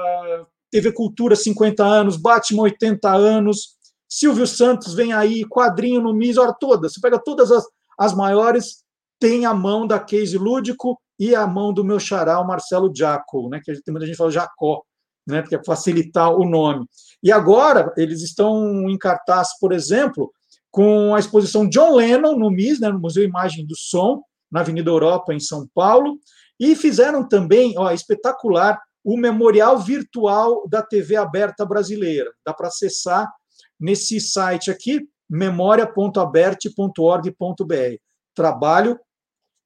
TV Cultura 50 anos, Batman 80 anos, Silvio Santos vem aí, quadrinho no MIS, hora toda. Você pega todas as, as maiores, tem a mão da Case Lúdico e a mão do meu xará, o Marcelo Jaco, né? que tem muita gente fala Jacó, né? porque é facilitar o nome. E agora eles estão em cartaz, por exemplo, com a exposição John Lennon no MIS, né, no Museu Imagem do Som, na Avenida Europa, em São Paulo, e fizeram também, ó, espetacular, o memorial virtual da TV aberta brasileira. Dá para acessar nesse site aqui, memoria.aberte.org.br. Trabalho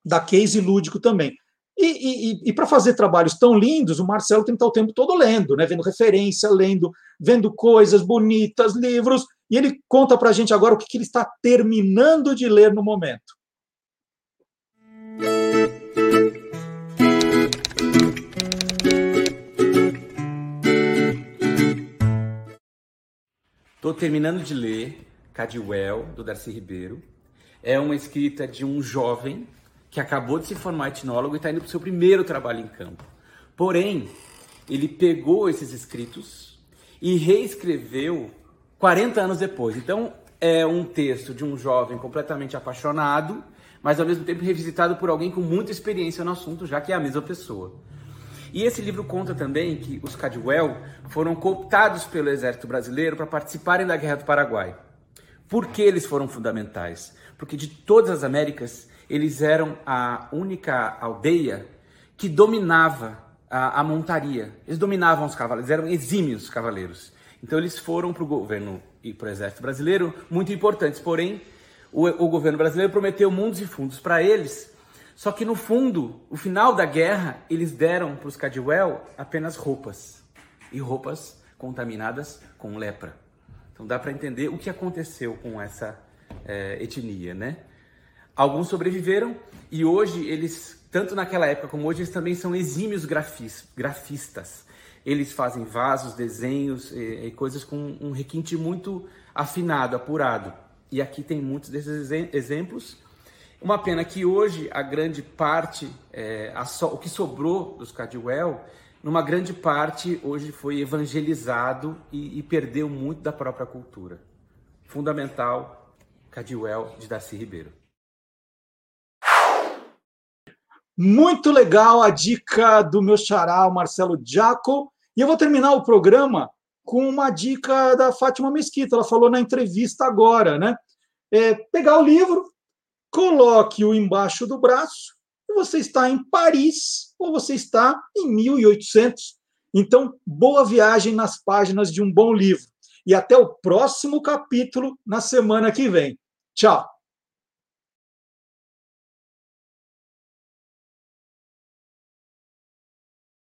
da Case Lúdico também. E, e, e para fazer trabalhos tão lindos, o Marcelo tem que estar o tempo todo lendo, né? vendo referência, lendo, vendo coisas bonitas, livros, e ele conta para a gente agora o que, que ele está terminando de ler no momento. Estou terminando de ler Cadwell, do Darcy Ribeiro. É uma escrita de um jovem que acabou de se formar etnólogo e está indo para o seu primeiro trabalho em campo. Porém, ele pegou esses escritos e reescreveu 40 anos depois. Então, é um texto de um jovem completamente apaixonado, mas ao mesmo tempo revisitado por alguém com muita experiência no assunto, já que é a mesma pessoa. E esse livro conta também que os Cadwell foram cooptados pelo exército brasileiro para participarem da Guerra do Paraguai. Por que eles foram fundamentais? Porque de todas as Américas, eles eram a única aldeia que dominava a, a montaria. Eles dominavam os cavalos, eram exímios cavaleiros. Então eles foram para o governo e para o exército brasileiro muito importantes. Porém, o, o governo brasileiro prometeu mundos e fundos para eles. Só que no fundo, o final da guerra, eles deram para os Cadwell apenas roupas. E roupas contaminadas com lepra. Então dá para entender o que aconteceu com essa é, etnia, né? Alguns sobreviveram e hoje eles, tanto naquela época como hoje, eles também são exímios grafis, grafistas. Eles fazem vasos, desenhos e, e coisas com um requinte muito afinado, apurado. E aqui tem muitos desses exemplos. Uma pena que hoje a grande parte, é, so, o que sobrou dos Cadwell, numa grande parte hoje foi evangelizado e, e perdeu muito da própria cultura. Fundamental, Cadwell de Darcy Ribeiro. Muito legal a dica do meu xará, o Marcelo Jaco. E eu vou terminar o programa com uma dica da Fátima Mesquita. Ela falou na entrevista agora, né? é pegar o livro, coloque-o embaixo do braço, e você está em Paris ou você está em 1800. Então, boa viagem nas páginas de um bom livro. E até o próximo capítulo na semana que vem. Tchau!